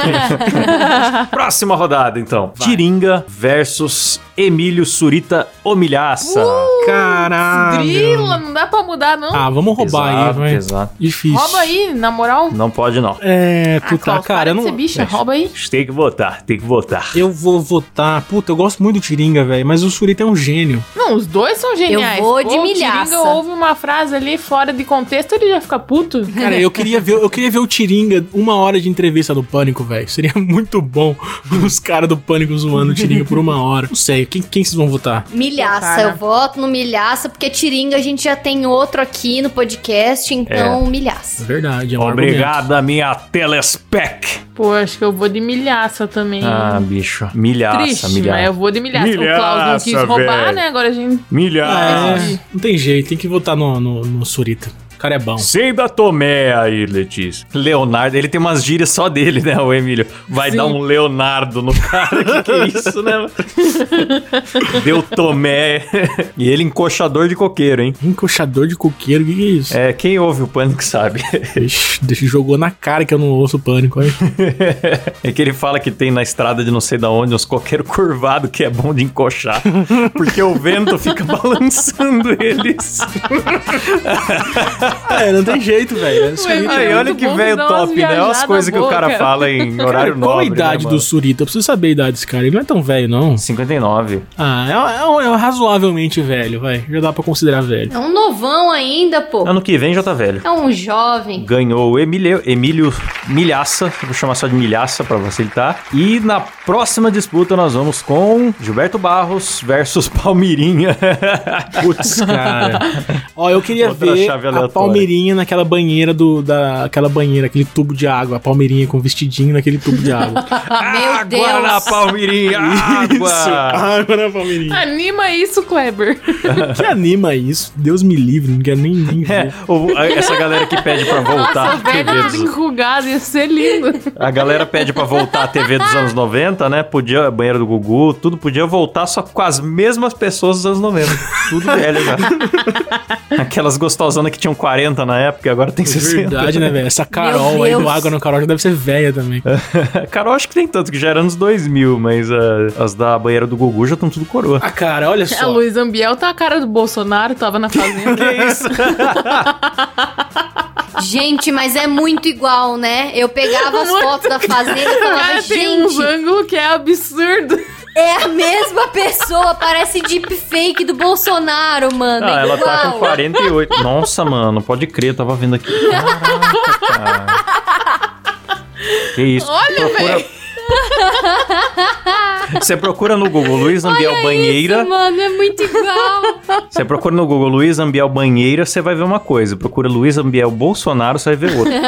Próxima rodada, então. Tiringa versus Emílio Surita Omilhaça. Caralho. Grila, não dá pra mudar, não. Ah, vamos roubar aí, Pesado, vai. pesado. Difícil. Rouba aí, na moral. Não pode, não. É, tu Ah, tá, Klaus, cara, não... ser bicha, rouba aí. Tem que votar, tem que votar. Eu vou votar. Puta, eu gosto muito do Tiringa, velho. Mas o Surita é um gênio. Não, os dois são geniais. Eu vou de Pô, o milhaça. Tiringa ouve uma frase ali fora de contexto, ele já fica puto. Cara, eu queria ver, eu queria ver o Tiringa uma hora de entrevista do Pânico, velho. Seria muito bom os caras do Pânico zoando o Tiringa por uma hora. Não sei, quem, quem vocês vão votar? Milhaça, eu voto no Milhaça, porque Tiringa a gente já tem outro aqui no podcast, então É Milhaça. verdade, é um Obrigada, minha telespec. Pô, acho que eu vou de milhaça também. Ah, bicho. Milhaça, Triste, mas milhaça. eu vou de milhaça. o Klaus não quis Milhaça, roubar, velho. né? Agora a gente. Milhares. É, não tem jeito, tem que votar no, no, no Surita. Cara é bom. Seda Tomé aí, Letícia. Leonardo, ele tem umas gírias só dele, né, o Emílio? Vai Sim. dar um Leonardo no cara, que que é isso, né? Deu Tomé. E ele encoxador de coqueiro, hein? Encoxador de coqueiro, o que, que é isso? É, quem ouve o Pânico sabe. Ixi, deixa, jogou na cara que eu não ouço o pânico. Olha. É que ele fala que tem na estrada de não sei da onde uns coqueiros curvados que é bom de encoxar. Porque o vento fica balançando eles. É, não tem jeito, velho. Aí, É olha que velho top, né? Olha as coisas que o cara fala em Cara, horário qual nobre. a idade né, do? Surita? Eu preciso saber a idade desse cara. Ele não é tão velho, não. 59. Ah, é, é- é razoavelmente velho, vai. Já dá pra considerar velho. É um novão ainda, pô. Ano que vem já tá velho. É um jovem. Ganhou o Emílio, Emílio Milhaça, vou chamar só de Milhaça pra facilitar. E na próxima disputa nós vamos com Gilberto Barros versus Palmirinha. Putz, cara. Ó, eu queria Outra ver chave a. Palmeirinha naquela banheira do. Da, aquela banheira, aquele tubo de água. A Palmeirinha com vestidinho naquele tubo de água. Meu Deus. Água na Palmirinha, Isso, água! água na Palmeirinha. Anima isso, Kleber. Que anima isso? Deus me livre, não quero nem, nem É, ver. o- a- essa galera que pede pra voltar Nossa, a TV dos, enrugado, ia ser lindo. a galera pede pra voltar a TV dos anos 90, né? Podia, banheiro do Gugu, tudo podia voltar só com as mesmas pessoas dos anos 90. Tudo velho já. Aquelas gostosonas que tinham 40 na época e agora tem 60. Verdade, né, velho? Essa Carol aí do Água no Carol já deve ser velha também. Carol, acho que tem tanto, que já era anos 2000, mas ah, as da banheira do Gugu já estão tudo coroa. Ah, cara, olha A só. Luiz Ambiel tá a cara do Bolsonaro, tava na fazenda. Que isso? Gente, mas é muito igual, né? Eu pegava as Muito fotos da fazenda e falava, Cara, tem uns gente, ângulos que é absurdo. é a mesma pessoa, parece deepfake do Bolsonaro, mano. Ah, é ela igual. tá com 48. Nossa, mano, pode crer, eu tava vendo aqui. Caraca, cara. Que isso? Olha, Procura- Você procura no Google Luiz Ambiel banheira. Isso, mano, é muito igual. Você procura no Google Luiz Ambiel banheira, você vai ver uma coisa. Procura Luiz Ambiel Bolsonaro, você vai ver outra.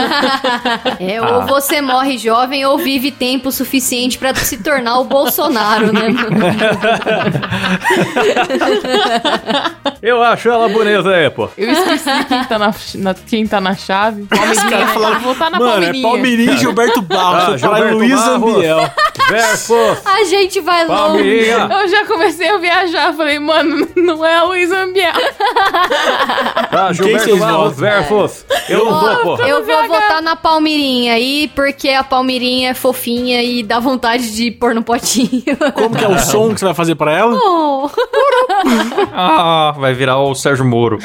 É, Ah. ou você morre jovem ou vive tempo suficiente pra se tornar o Bolsonaro, né? Eu acho ela bonita aí, pô. Eu esqueci quem tá na, na- quem tá na chave. Palmeirinha, caras né? falaram- Vou na Mano, Palmeirinha. é Palmeirinha e Gilberto Barros. Ah, falar Gilberto Luiz Barros. Ambiel. Versus A gente vai longe. Eu já comecei a viajar, falei, mano, não é a Luiz Ambiel. Ah, Gilberto vocês Barros versus. Eu não vou, porra. Eu vou votar na Palmirinha aí, porque a Palmirinha é fofinha e dá vontade de pôr no potinho. Como que é o som que você vai fazer pra ela? Oh. Ah, vai virar o Sérgio Moro.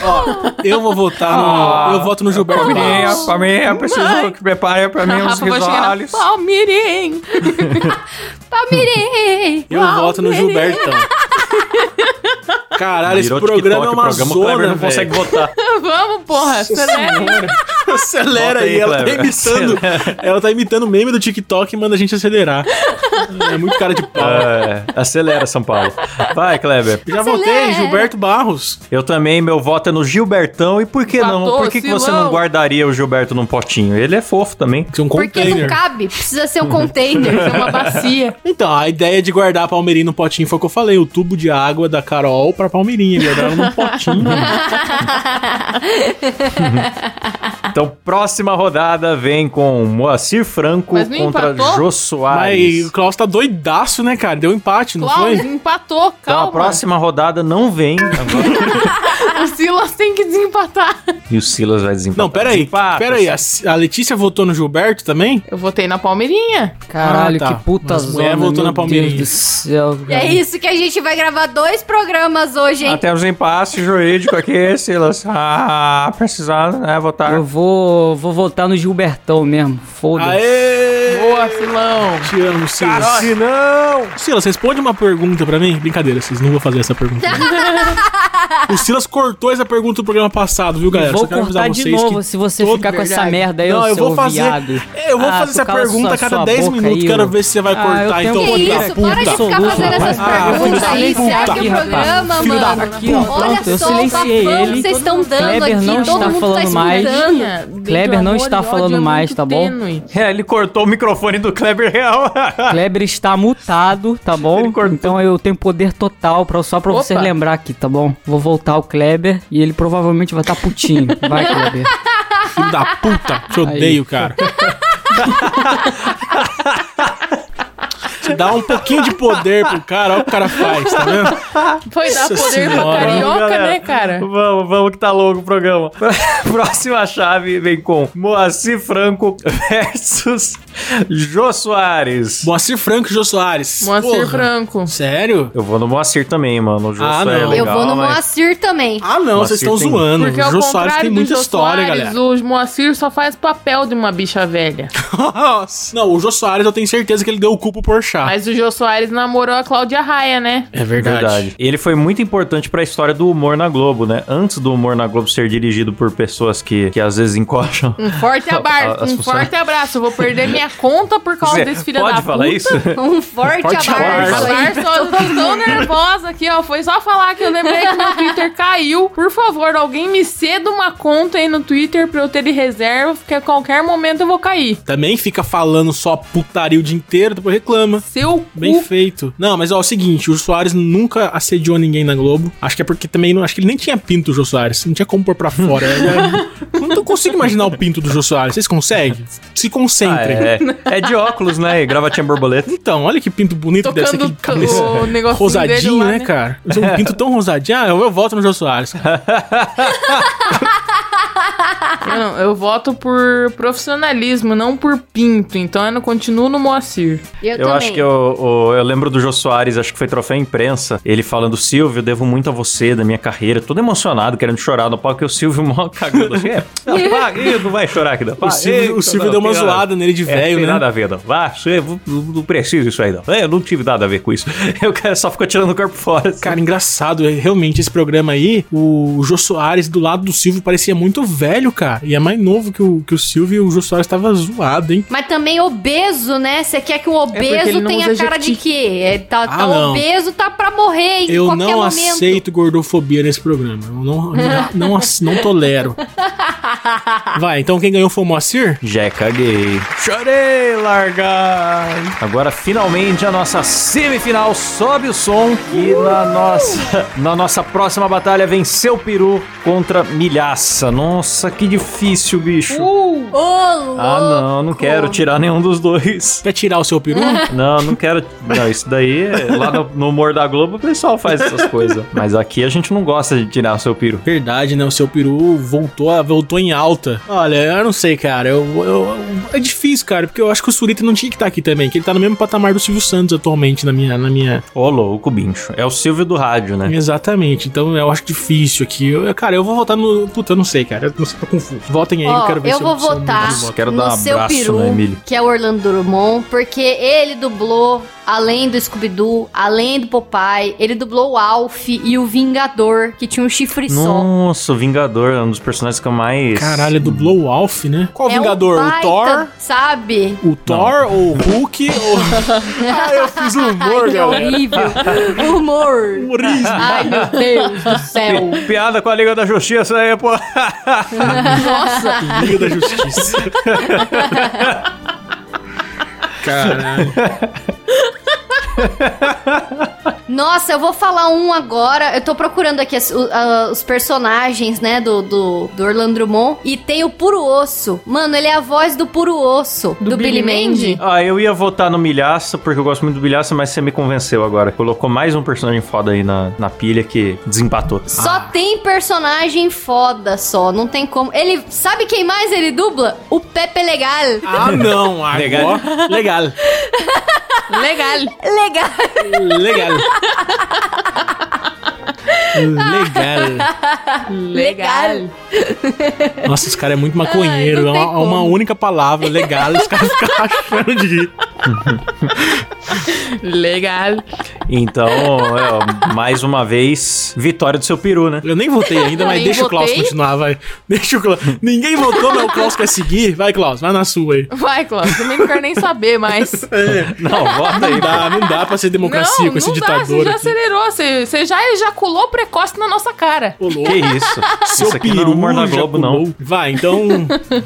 Eu vou votar Ah, no. Eu voto no Gilberto Palmeirinha, Barros. Palmeirinha, preciso que prepare pra mim uns Rafa vai chegar na risoles. Palmeirinha. Palmirinha! Eu voto no Gilbertão. Caralho, esse programa TikTok, é uma programa, o Kleber zona, não consegue velho. votar. Vamos, porra, acelera. Acelera aí, aí, ela tá imitando. Ela tá imitando o meme do TikTok e manda a gente acelerar. É muito cara de pau. É, acelera, São Paulo. Vai, Kleber. Já Acelera. votei, Gilberto Barros. Eu também, meu voto é no Gilbertão. E por que não? Matou, Por que, que você não guardaria o Gilberto num potinho? Ele é fofo também. Ser um Porque não cabe, precisa ser um container. É uma bacia. Então, a ideia de guardar a Palmeirinha no potinho foi o que eu falei: o tubo de água da Carol pra Palmeirinha. Guardar ela num potinho. Então, próxima rodada vem com Moacir Franco Mas contra empatou? Jô Mas Soares. o Klaus tá doidaço, né, cara? Deu empate, não Klaus foi? empatou, Então, a calma. próxima rodada não vem. Agora. O Silas tem que desempatar. e o Silas vai desempatar. Não, peraí. Desempata, Peraí, a, a Letícia votou no Gilberto também? Eu votei na Palmeirinha. Caralho, Ah, tá. que puta Mas zona, voltou meu na Palmeirinha. Deus do céu. E é isso que a gente vai gravar dois programas hoje, hein? Até os empasses jurídicos aqui, Silas. Ah, precisando, né, votar. Eu vou, vou votar no Gilbertão mesmo. Foda-se. Boa, Silão. Te amo, Silas. Se não! Silas, responde uma pergunta pra mim. Brincadeira, Silas, não vou fazer essa pergunta. o Silas cortou essa pergunta do programa passado, viu, galera? Vou Só quero avisar cortar de vocês novo se você todo- ficar com essa merda aí, Não, eu seu vou fazer. viado. Eu vou Ah, fazer essa pergunta sua- a cada sua 10 boca minutos. aí, Quero ver se você vai Ah, eu cortar, então, que isso, para de puta. ficar fazendo essas Ah, perguntas aí, puta. segue Aqui, o programa, Filho da mano. Aqui, ó, Olha pronto, eu só o silenciei bafão ele. que vocês estão dando Kleber aqui, não todo está mundo tá falando mais. escutando. Kleber não está falando mais, tá bom? É, ele cortou o microfone do Kleber Real. Kleber está mutado, tá bom? Então eu tenho poder total pra, só pra Opa. você lembrar aqui, tá bom? Vou voltar. voltar o Kleber e ele provavelmente vai estar putinho. Vai, Kleber. Filho da puta, te odeio, cara. Você dá um pouquinho de poder pro cara, olha o que o cara faz, tá vendo? Foi dar Nossa poder pro senhora. carioca, Galera, né, cara? Vamos, vamos que tá longo o programa. Próxima chave vem com Moacir Franco versus Jô Soares. Moacir Franco e Jô Soares. Moacir Porra. Franco. Sério? Eu vou no Moacir também, mano. O Jô Ah, Soares não. é legal, eu vou no mas... Moacir também. Ah, não, Moacir vocês estão tem- zoando. Porque o Jô Soares tem muita Jô história, Soares, galera. o Moacir só faz papel de uma bicha velha. Nossa. Não, o Jô Soares eu tenho certeza que ele deu o cu pro Porchat. Mas o Jô Soares namorou a Cláudia Raia, né? É verdade. Verdade. Ele foi muito importante pra história do humor na Globo, né? Antes do humor na Globo ser dirigido por pessoas que, que às vezes encoxam. Um forte abraço, um funções- forte abraço. Eu vou perder minha conta por causa Você desse filho pode da falar puta. isso? Um forte, Forte abraço. Abraço, eu tô tão nervosa aqui, ó. Foi só falar que eu lembrei que meu Twitter caiu. Por favor, alguém me ceda uma conta aí no Twitter pra eu ter de reserva, porque a qualquer momento eu vou cair. Também fica falando só putaria o dia inteiro, depois reclama. Seu Bem cu. feito. Não, mas ó, é o seguinte, o Soares nunca assediou ninguém na Globo. Acho que é porque também não, acho que ele nem tinha pinto o Jô Soares. Não tinha como pôr pra fora. Era- não consigo imaginar o pinto do Jô Soares. Vocês conseguem? Se Ah, concentrem. é, é de óculos, né? E gravatinha borboleta. Então, olha que pinto bonito que deve ser Tocando aquele cabeça o rosadinho, dele lá, né, né? cara? Um pinto tão rosadinho. Ah, eu, eu voto no Jô Soares. Eu, não, eu voto por profissionalismo, não por pinto. Então eu não continuo no Moacir. Eu, Eu acho que eu, eu, eu lembro do Jô Soares, acho que foi troféu imprensa, ele falando, Silvio, eu devo muito a você, da minha carreira, todo emocionado, querendo chorar no palco, e o Silvio mó cagando. assim, É, não, não vai chorar aqui, não. Pá, O Silvio, eita, o Silvio não, deu uma zoada nele de É, velho, tem né? nada a ver, não. Vá, você não, não precisa isso aí, não. É, eu não tive nada a ver com isso. Eu quero só ficar tirando o corpo fora. assim. Cara, engraçado, é, realmente, esse programa aí, o Jô Soares do lado do Silvio parecia muito velho, cara. E é mais novo que o, que o Silvio e o Jô Soares tava zoado, hein? Mas também obeso, né? Você quer que um porque ele obeso não tenha cara de quê? É, tá, tá Ah, não. obeso, tá pra morrer em Eu qualquer não momento. aceito gordofobia nesse programa. Eu não, não, não, ace- não tolero. Vai, então quem ganhou foi o Moacir? Já caguei. Chorei, largar. Agora, finalmente, a nossa semifinal sobe o som. E na nossa, na nossa próxima batalha, venceu o Peru contra Milhaça. Nossa, que difícil, bicho. Ô, louco! Ah, não, não quero tirar nenhum dos dois. Quer tirar o seu peru? Não, não quero. Não, isso daí, é- lá no, no humor da Globo, o pessoal faz essas coisas. Mas aqui a gente não gosta de tirar o seu peru. Verdade, né? O seu peru voltou, a- voltou em alta. Olha, eu não sei, cara. Eu, eu- é difícil, cara, porque eu acho que o Surita não tinha que estar aqui também, que ele tá no mesmo patamar do Silvio Santos atualmente na minha. Na minha... Ô, louco, bicho. É o Silvio do rádio, né? Exatamente. Então eu acho difícil aqui. Eu- cara, eu vou votar no. Puta, eu não sei, cara. Eu não sei, tô confuso. Votem aí, eu quero ver eu se vou eu votar voto. Quero no dar um seu abraço peru, no Emílio. que é o Orlando Drummond, porque ele dublou, além do Scooby-Doo, além do Popeye, ele dublou o Alf e o Vingador, que tinha um chifre só. Nossa, o Vingador é um dos personagens que eu mais. Caralho, dublou o Alf, né? Qual É Vingador? um o baita, Thor? Sabe? O Thor ou o Hulk? ou... ah, eu fiz um humor, Ai, que galera. horrível. Humor. Humorismo. Ai, meu Deus do céu. Pi- Piada com a Liga da Justiça aí, pô. Nossa, Liga da Justiça. Caralho. Nossa, eu vou falar um agora. Eu tô procurando aqui as- a- os personagens, né, do, do, do Orlando Drummond. E tem o Puro Osso. Mano, ele é a voz do Puro Osso. Do, Billy Mandy. Ah, eu ia votar no Milhaça, porque eu gosto muito do Milhaça, mas você me convenceu agora. Colocou mais um personagem foda aí na, na pilha que desempatou. Só tem personagem foda só, não tem como. Ele sabe quem mais ele dubla? O Pepe Legal. Ah, não. Agora... Legal. Legal. legal. Legal. Legal. Legal. Legal. Nossa, esse cara é muito maconheiro. Ai, é uma, é uma como. única palavra. Legal. Os caras ficam achando de rir. Legal. Então, é, mais uma vez, vitória do seu peru, né? Eu nem votei ainda, mas Nem deixa o Klaus votei. continuar, vai. Deixa o Klaus. Ninguém votou, mas o Klaus quer seguir. Vai, Klaus, vai na sua aí. Vai, Cláudio, também não quero nem saber mais. Não, vota aí. Não dá, não dá pra ser democracia não, com esse não dá, ditador você já aqui. acelerou, você, você já ejaculou precoce na nossa cara. Ô, louco. Que isso? Seu isso aqui peru não é na Globo, não. Vai, então.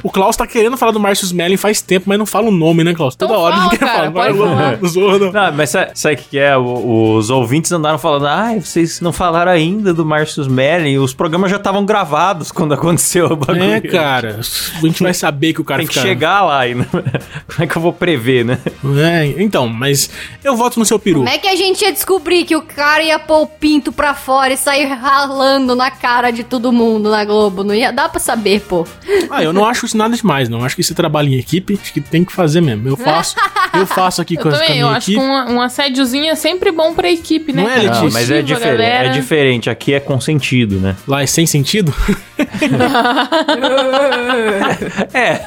o Klaus tá querendo falar do Márcio Smelling faz tempo, mas não fala o nome, né, Klaus? Toda Então hora ele fala, quer cara, pode falar. Zorro, não. Não, mas sa- sabe o que é? O- os ouvintes andaram falando, ai, vocês não falaram ainda do Marcius Merlin, os programas já estavam gravados quando aconteceu o bagulho. É, cara. A gente vai saber que o cara Tem que fica- chegar lá ainda. Como é que eu vou prever, né? É, então, mas eu voto no seu peru. Como é que a gente ia descobrir que o cara ia pôr o pinto pra fora e sair ralando na cara de todo mundo na Globo? Não ia dar pra saber, pô. Ah, eu não acho isso nada demais, não. Acho que esse trabalho em equipe, acho que tem que fazer mesmo. Eu faço, eu faço aqui Eu com, a- com a também, minha eu acho que equipe. um, um assédiozinho é sempre bom pra equipe, né? Não é, cara? Letícia? Não, mas é diferente, é diferente. Aqui é consentido, né? Lá é sem sentido? É,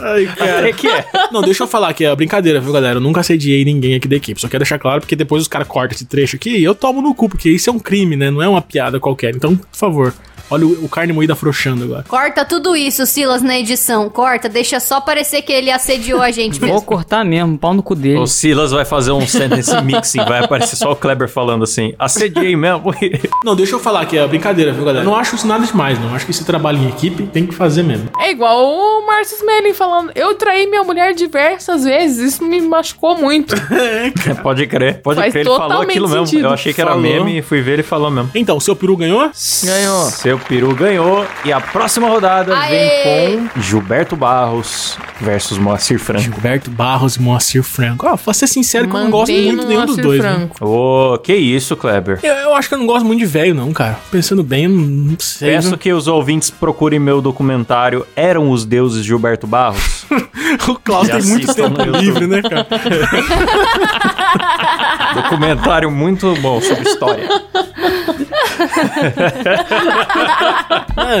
Ai, é que é. Não, deixa eu falar aqui, é brincadeira, viu, galera? Eu nunca assediei ninguém aqui da equipe. Só quero deixar claro, porque depois os caras cortam esse trecho aqui e eu tomo no cu, porque isso é um crime, né? Não é uma piada qualquer. Então, por favor, olha o, o carne moída afrouxando agora. Corta tudo isso, Silas, na edição. Corta, deixa só parecer que ele assediou a gente Vou mesmo. cortar mesmo, pau no cu dele. O Silas vai fazer um sentence mixing, vai aparecer só o Kleber falando assim, assediei mesmo. Não, deixa eu falar aqui, é brincadeira, viu, galera? Eu não acho isso nada demais, não. Acho que esse trabalho em equipe tem que fazer mesmo. É igual o Marcus Melling falando, eu traí minha mulher diversas vezes, isso me machucou muito. pode crer, pode Faz crer, ele falou aquilo mesmo. sentido. Eu achei que era Falou. meme e fui ver ele falou mesmo. Então, o seu peru ganhou? Ganhou. Seu peru ganhou e a próxima rodada Aê! vem com Gilberto Barros versus Moacir Franco. Gilberto Barros e Moacir Franco. Ó, vou ser sincero que eu não gosto muito nenhum dos dois. né? Franco. Ô, que isso, Kleber. Eu, eu acho que eu não gosto muito de velho, não, cara. Pensando bem, eu não sei. Peço viu? que os ouvintes procurem meu documentário Eram os Deuses de Gilberto Barros. O Klaus tem muito tempo livre, né, cara? documentário muito bom sobre história.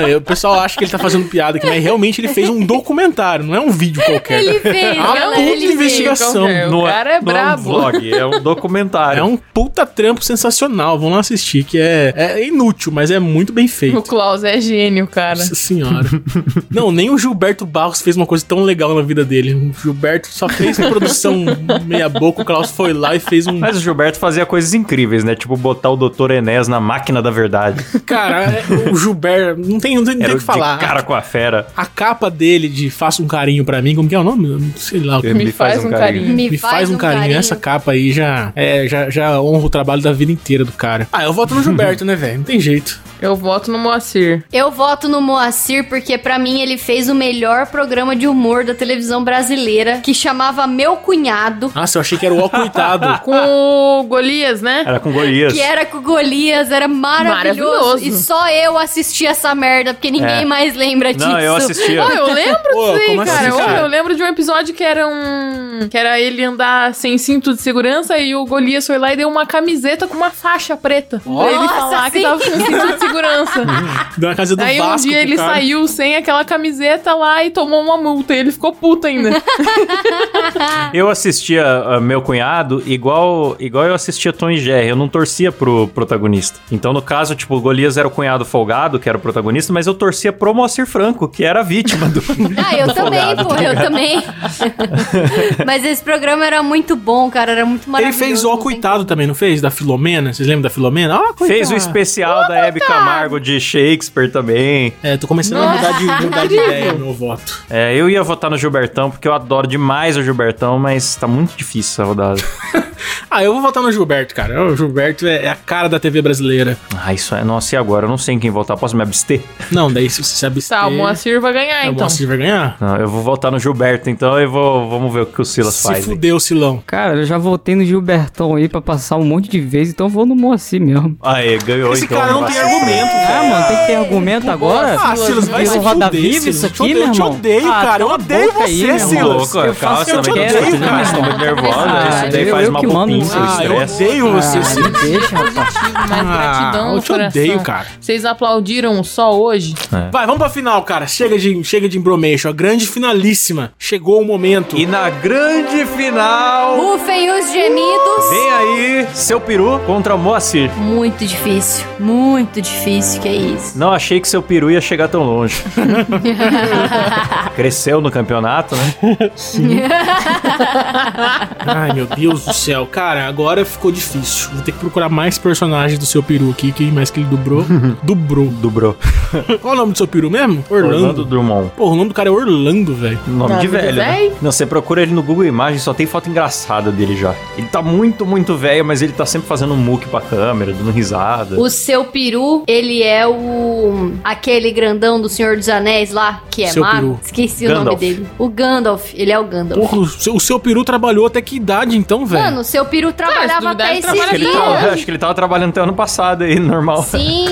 Eu- o pessoal acha que ele tá fazendo piada aqui, mas realmente ele fez um documentário, não é um vídeo qualquer. Ele fez, Ah, galera, puta ele fez. investigação. qualquer. O Não cara é não um brabo. vlog, é um documentário. É um puta trampo sensacional. Vamos lá assistir, que é, é inútil, mas é muito bem feito. O Klaus é gênio, cara. Nossa senhora. Não, nem o Gilberto Barros fez uma coisa tão legal na vida dele. O Gilberto só fez produção meia boca, o Klaus foi lá e fez um. Mas o Gilberto fazia coisas incríveis, né? Tipo botar o Dr. Enés na máquina da verdade. Cara, é- o Gilberto. Não tem, não tem, não tem o que falar. de cara com a fera. A capa dele de Faça um Carinho pra mim, como que é o nome? Sei lá. o Me faz um carinho. Me, faz, um carinho. Essa capa aí já, é, já, já honra o trabalho da vida inteira do cara. Ah, eu voto no Gilberto, né, velho? Não tem jeito. Eu voto no Moacir. Eu voto no Moacir porque pra mim ele fez o melhor programa de humor da televisão brasileira, que chamava Meu Cunhado, Nossa, eu achei que era o ó coitado. Com o Golias, né? Era com Golias. que era com o Golias, era maravilhoso. Maravilhoso. E só eu assisti essa merda, porque ninguém É. mais lembra disso. Não, eu assistia. Oh, eu lembro Pô, disso aí, como assim, cara. Cara? eu lembro de um episódio que era um. Que era ele andar sem cinto de segurança e o Golias foi lá e deu uma camiseta com uma faixa preta. pra ele Nossa, falar que sim. tava com cinto de segurança. Deu na casa do Aí um Vasco dia ele cara. saiu sem aquela camiseta lá e tomou uma multa. E ele ficou puto ainda. Eu assistia ah, meu cunhado igual, igual eu assistia Tom e Jerry. Eu não torcia pro protagonista. Então, no caso, tipo, o Golias era o cunhado folgado, que era o protagonista, mas eu torcia pro Moacir Franco, que era a vítima do. Ah, eu do também, folgado, pô, tá eu também. Mas esse programa era muito bom, cara, era muito Ele maravilhoso. fez ó não tem coitado também, não fez? Da Filomena? Vocês lembram da Filomena? Ah, coitado. Fez o especial da Hebe Camargo de Shakespeare também. É, tô começando a mudar de, mudar de ideia meu voto. É, eu ia votar no Gilbertão, porque eu adoro demais o Gilbertão, mas tá muito difícil essa rodada. Ah, eu vou votar no Gilberto, cara. O Gilberto é, é a cara da TV brasileira. ah, isso é. Nossa, e agora? Eu não sei em quem votar. Posso me abster? Não, daí se você se abster... tá, o Moacir vai ganhar, é, o então. Moacir vai ganhar. Não, eu vou votar no Gilberto, então eu vou. Vamos ver o que o Silas Se faz. aí. fudeu, Silão. Cara, eu já votei no Gilbertão aí pra passar um monte de vezes, então eu vou no Moacir mesmo. Aê, ganhou Esse então. cara não tem argumento, Ah, velho. mano, tem que ter argumento agora? Ah, Silas, vai se roda fuder, viva Silas. isso Eu te aqui, odeio, meu eu te irmão? odeio, Ah, cara. Eu odeio aí, você, Tá Silas. irmão. louco, Eu faço o que também eu quero, tá irmão. muito nervosa. Ah, isso daí eu- faz eu uma que mando bobinha, no seu Ah, eu odeio você, Ah, me deixa, rapaz. Mais gratidão Ah, eu te coração. odeio, cara. Vocês aplaudiram o sol hoje? Vai, vamos pra final, cara. Chega de, chega de embromation. A grande finalíssima. Chegou o momento. E na grande final, Rufem os gemidos. vem aí seu peru contra o Moacir. Muito difícil, muito difícil, que é isso. Não achei que seu peru ia chegar tão longe. Cresceu no campeonato, né? Ai, meu Deus do céu. Cara, agora ficou difícil. Vou ter que procurar mais personagens do seu peru aqui, que mais que ele dobrou. dobrou. Dobrou. Qual o nome do seu peru mesmo? Orlando, Orlando. Drummond. Porra, o nome do cara é Orlando, velho. Nome Nome de velho, né? Não, você procura ele no Google Imagens, só tem foto engraçada dele já. Ele tá muito, muito velho, mas ele tá sempre fazendo um muque pra câmera, dando risada. O seu peru, ele é o. aquele grandão do Senhor dos Anéis lá, que é Seu mago. peru. Esqueci o nome Gandalf. dele. O Gandalf, ele é o Gandalf. Porra, o seu, o seu peru trabalhou até que idade, então, velho? Mano, o seu peru trabalhava duvidar, até ele esse acho, que ele trabalha tava, acho que ele tava trabalhando até ano passado aí, normal. Sim,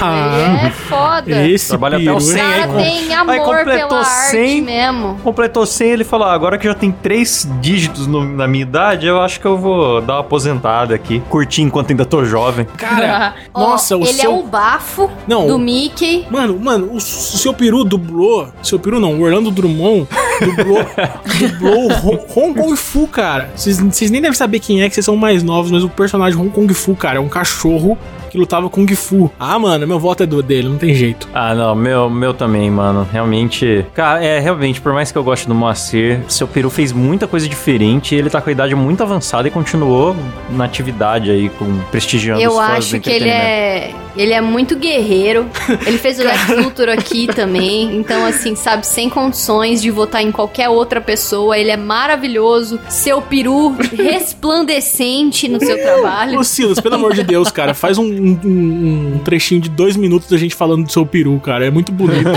mano, ele é foda. Esse Trabalha até peru, o O 100 hein? cara aí, tem amor completou pela 100. arte mesmo. Completou 100, ele falou: ah, agora que já tem três dígitos no- na minha idade, eu acho que eu vou dar uma aposentada aqui, curtir enquanto ainda tô jovem. Cara, nossa, o ele seu... é o bafo Não, do Mickey. Mano, mano, o, seu peru dublou. Seu peru não, o Orlando Drummond dublou, dublou o Hong, Kong Fu, cara. Vocês vocês nem devem saber quem é, que vocês são mais novos, mas o personagem Hong Kong Fu, cara, é um cachorro que lutava Kung Fu. Ah, mano, meu voto é do dele, não tem jeito. Ah, não, meu, meu também, mano. Realmente. Cara, é, realmente, por mais que eu goste do Moacir, seu peru fez muita coisa diferente. Ele tá com a idade muito avançada e continuou na atividade aí, com, prestigiando os Eu fãs do acho que ele é. Ele é muito guerreiro. Ele fez o Lex Luthor aqui também. Então, assim, sabe, sem condições de votar em qualquer outra pessoa. Ele é maravilhoso. Seu peru resplandecente no seu trabalho. Ô, Silas, pelo amor de Deus, cara, faz um, um- um trechinho de dois minutos da gente falando do seu peru, cara. É muito bonito.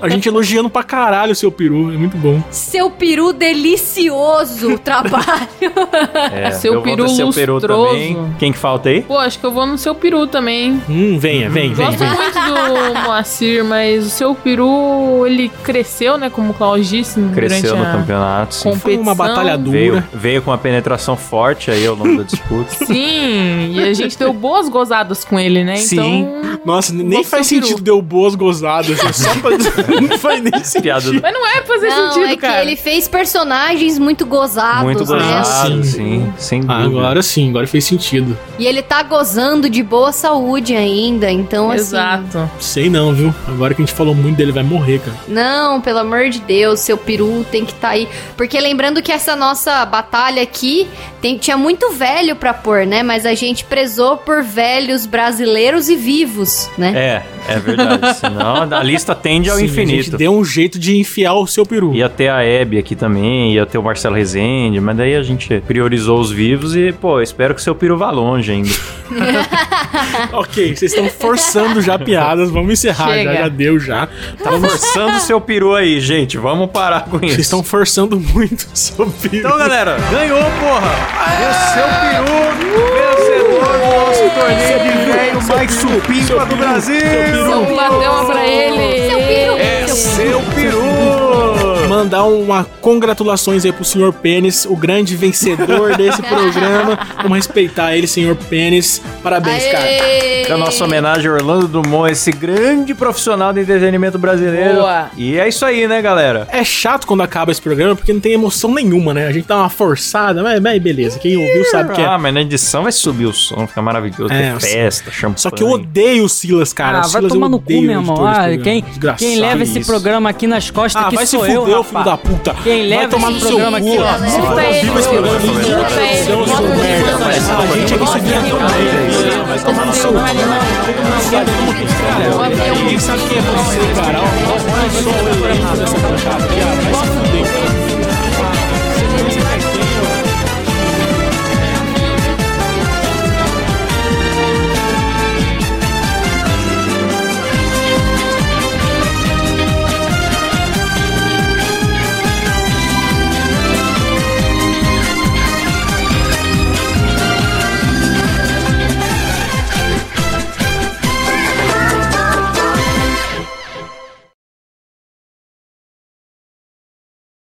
a gente elogiando pra caralho o seu peru, é muito bom. Seu peru delicioso trabalho. É, Seu peru seu peru lustroso. também. Quem que falta aí? Pô, acho que eu vou no seu peru também. Hum, venha, vem, vem, Gosto vem. muito do Moacir, mas o seu peru, ele cresceu, né? Como o Klaus disse Cresceu durante no a campeonato. sim. Foi uma competição. batalha dura. Veio, veio com uma penetração forte aí ao longo da disputa. Sim, e a gente deu boas gozadas com ele, né? Sim. Então. Nossa, nem faz peru. sentido deu boas gozadas. É só pra... não faz nem sentido. Mas não é pra fazer Não, sentido, é que cara. ele fez personagens muito gozados, Muito né? gozado, sim. sim. Sem Ah, dúvida. agora sim, agora fez sentido. E ele tá gozando de boa saúde ainda, então assim. Exato. Sei não, viu? Agora que a gente falou muito dele, vai morrer, cara. Não, pelo amor de Deus, seu peru tem que estar tá aí. Porque lembrando que essa nossa batalha aqui tem, tinha muito velho pra pôr, né? Mas a gente prezou por velhos brasileiros e vivos, né? É, é verdade. Senão a lista tende ao Sim, A gente infinito. deu um jeito de enfiar o seu peru. Ia ter a Hebe aqui também, ia ter o Marcelo Rezende, mas daí a gente priorizou os vivos e, pô, espero que seu peru vá longe ainda. Ok, vocês estão forçando já piadas, vamos encerrar, já, já deu já. Tá forçando o seu peru aí, gente. Vamos parar com isso. Vocês estão forçando muito o seu peru. Então, galera, ganhou, porra! O seu peru, vencedor do nosso torneio de velho mais supimpa do Brasil! Bater uma pra ele. Seu peru! É seu peru! Mandar uma congratulações aí pro senhor Pênis, o grande vencedor desse programa. Vamos respeitar ele, senhor Pênis. Parabéns, cara. Aê! É a nossa homenagem a Orlando Drummond, esse grande profissional do entretenimento brasileiro. Boa. E é isso aí, né, galera? É chato quando acaba esse programa porque não tem emoção nenhuma, né? A gente dá uma forçada, mas, mas beleza. Quem ouviu sabe que é. Ah, mas na edição vai subir o som, fica maravilhoso. É, ter festa, champanhe. Só que eu odeio o Silas, cara. ah, o vai Silas tomar no cu, meu irmão. Ah, quem, quem leva esse programa aqui nas costas Ah, aqui vai se sou fuder, eu, filho da puta. Quem vai leva tomar esse no seu cu. for ele, ninguém ele, vai seu merda. A gente aqui se vira Vai tomar no seu cu. Ninguém sabe quem é você, cara. Olha só o elenco dessa bancada aqui, ó.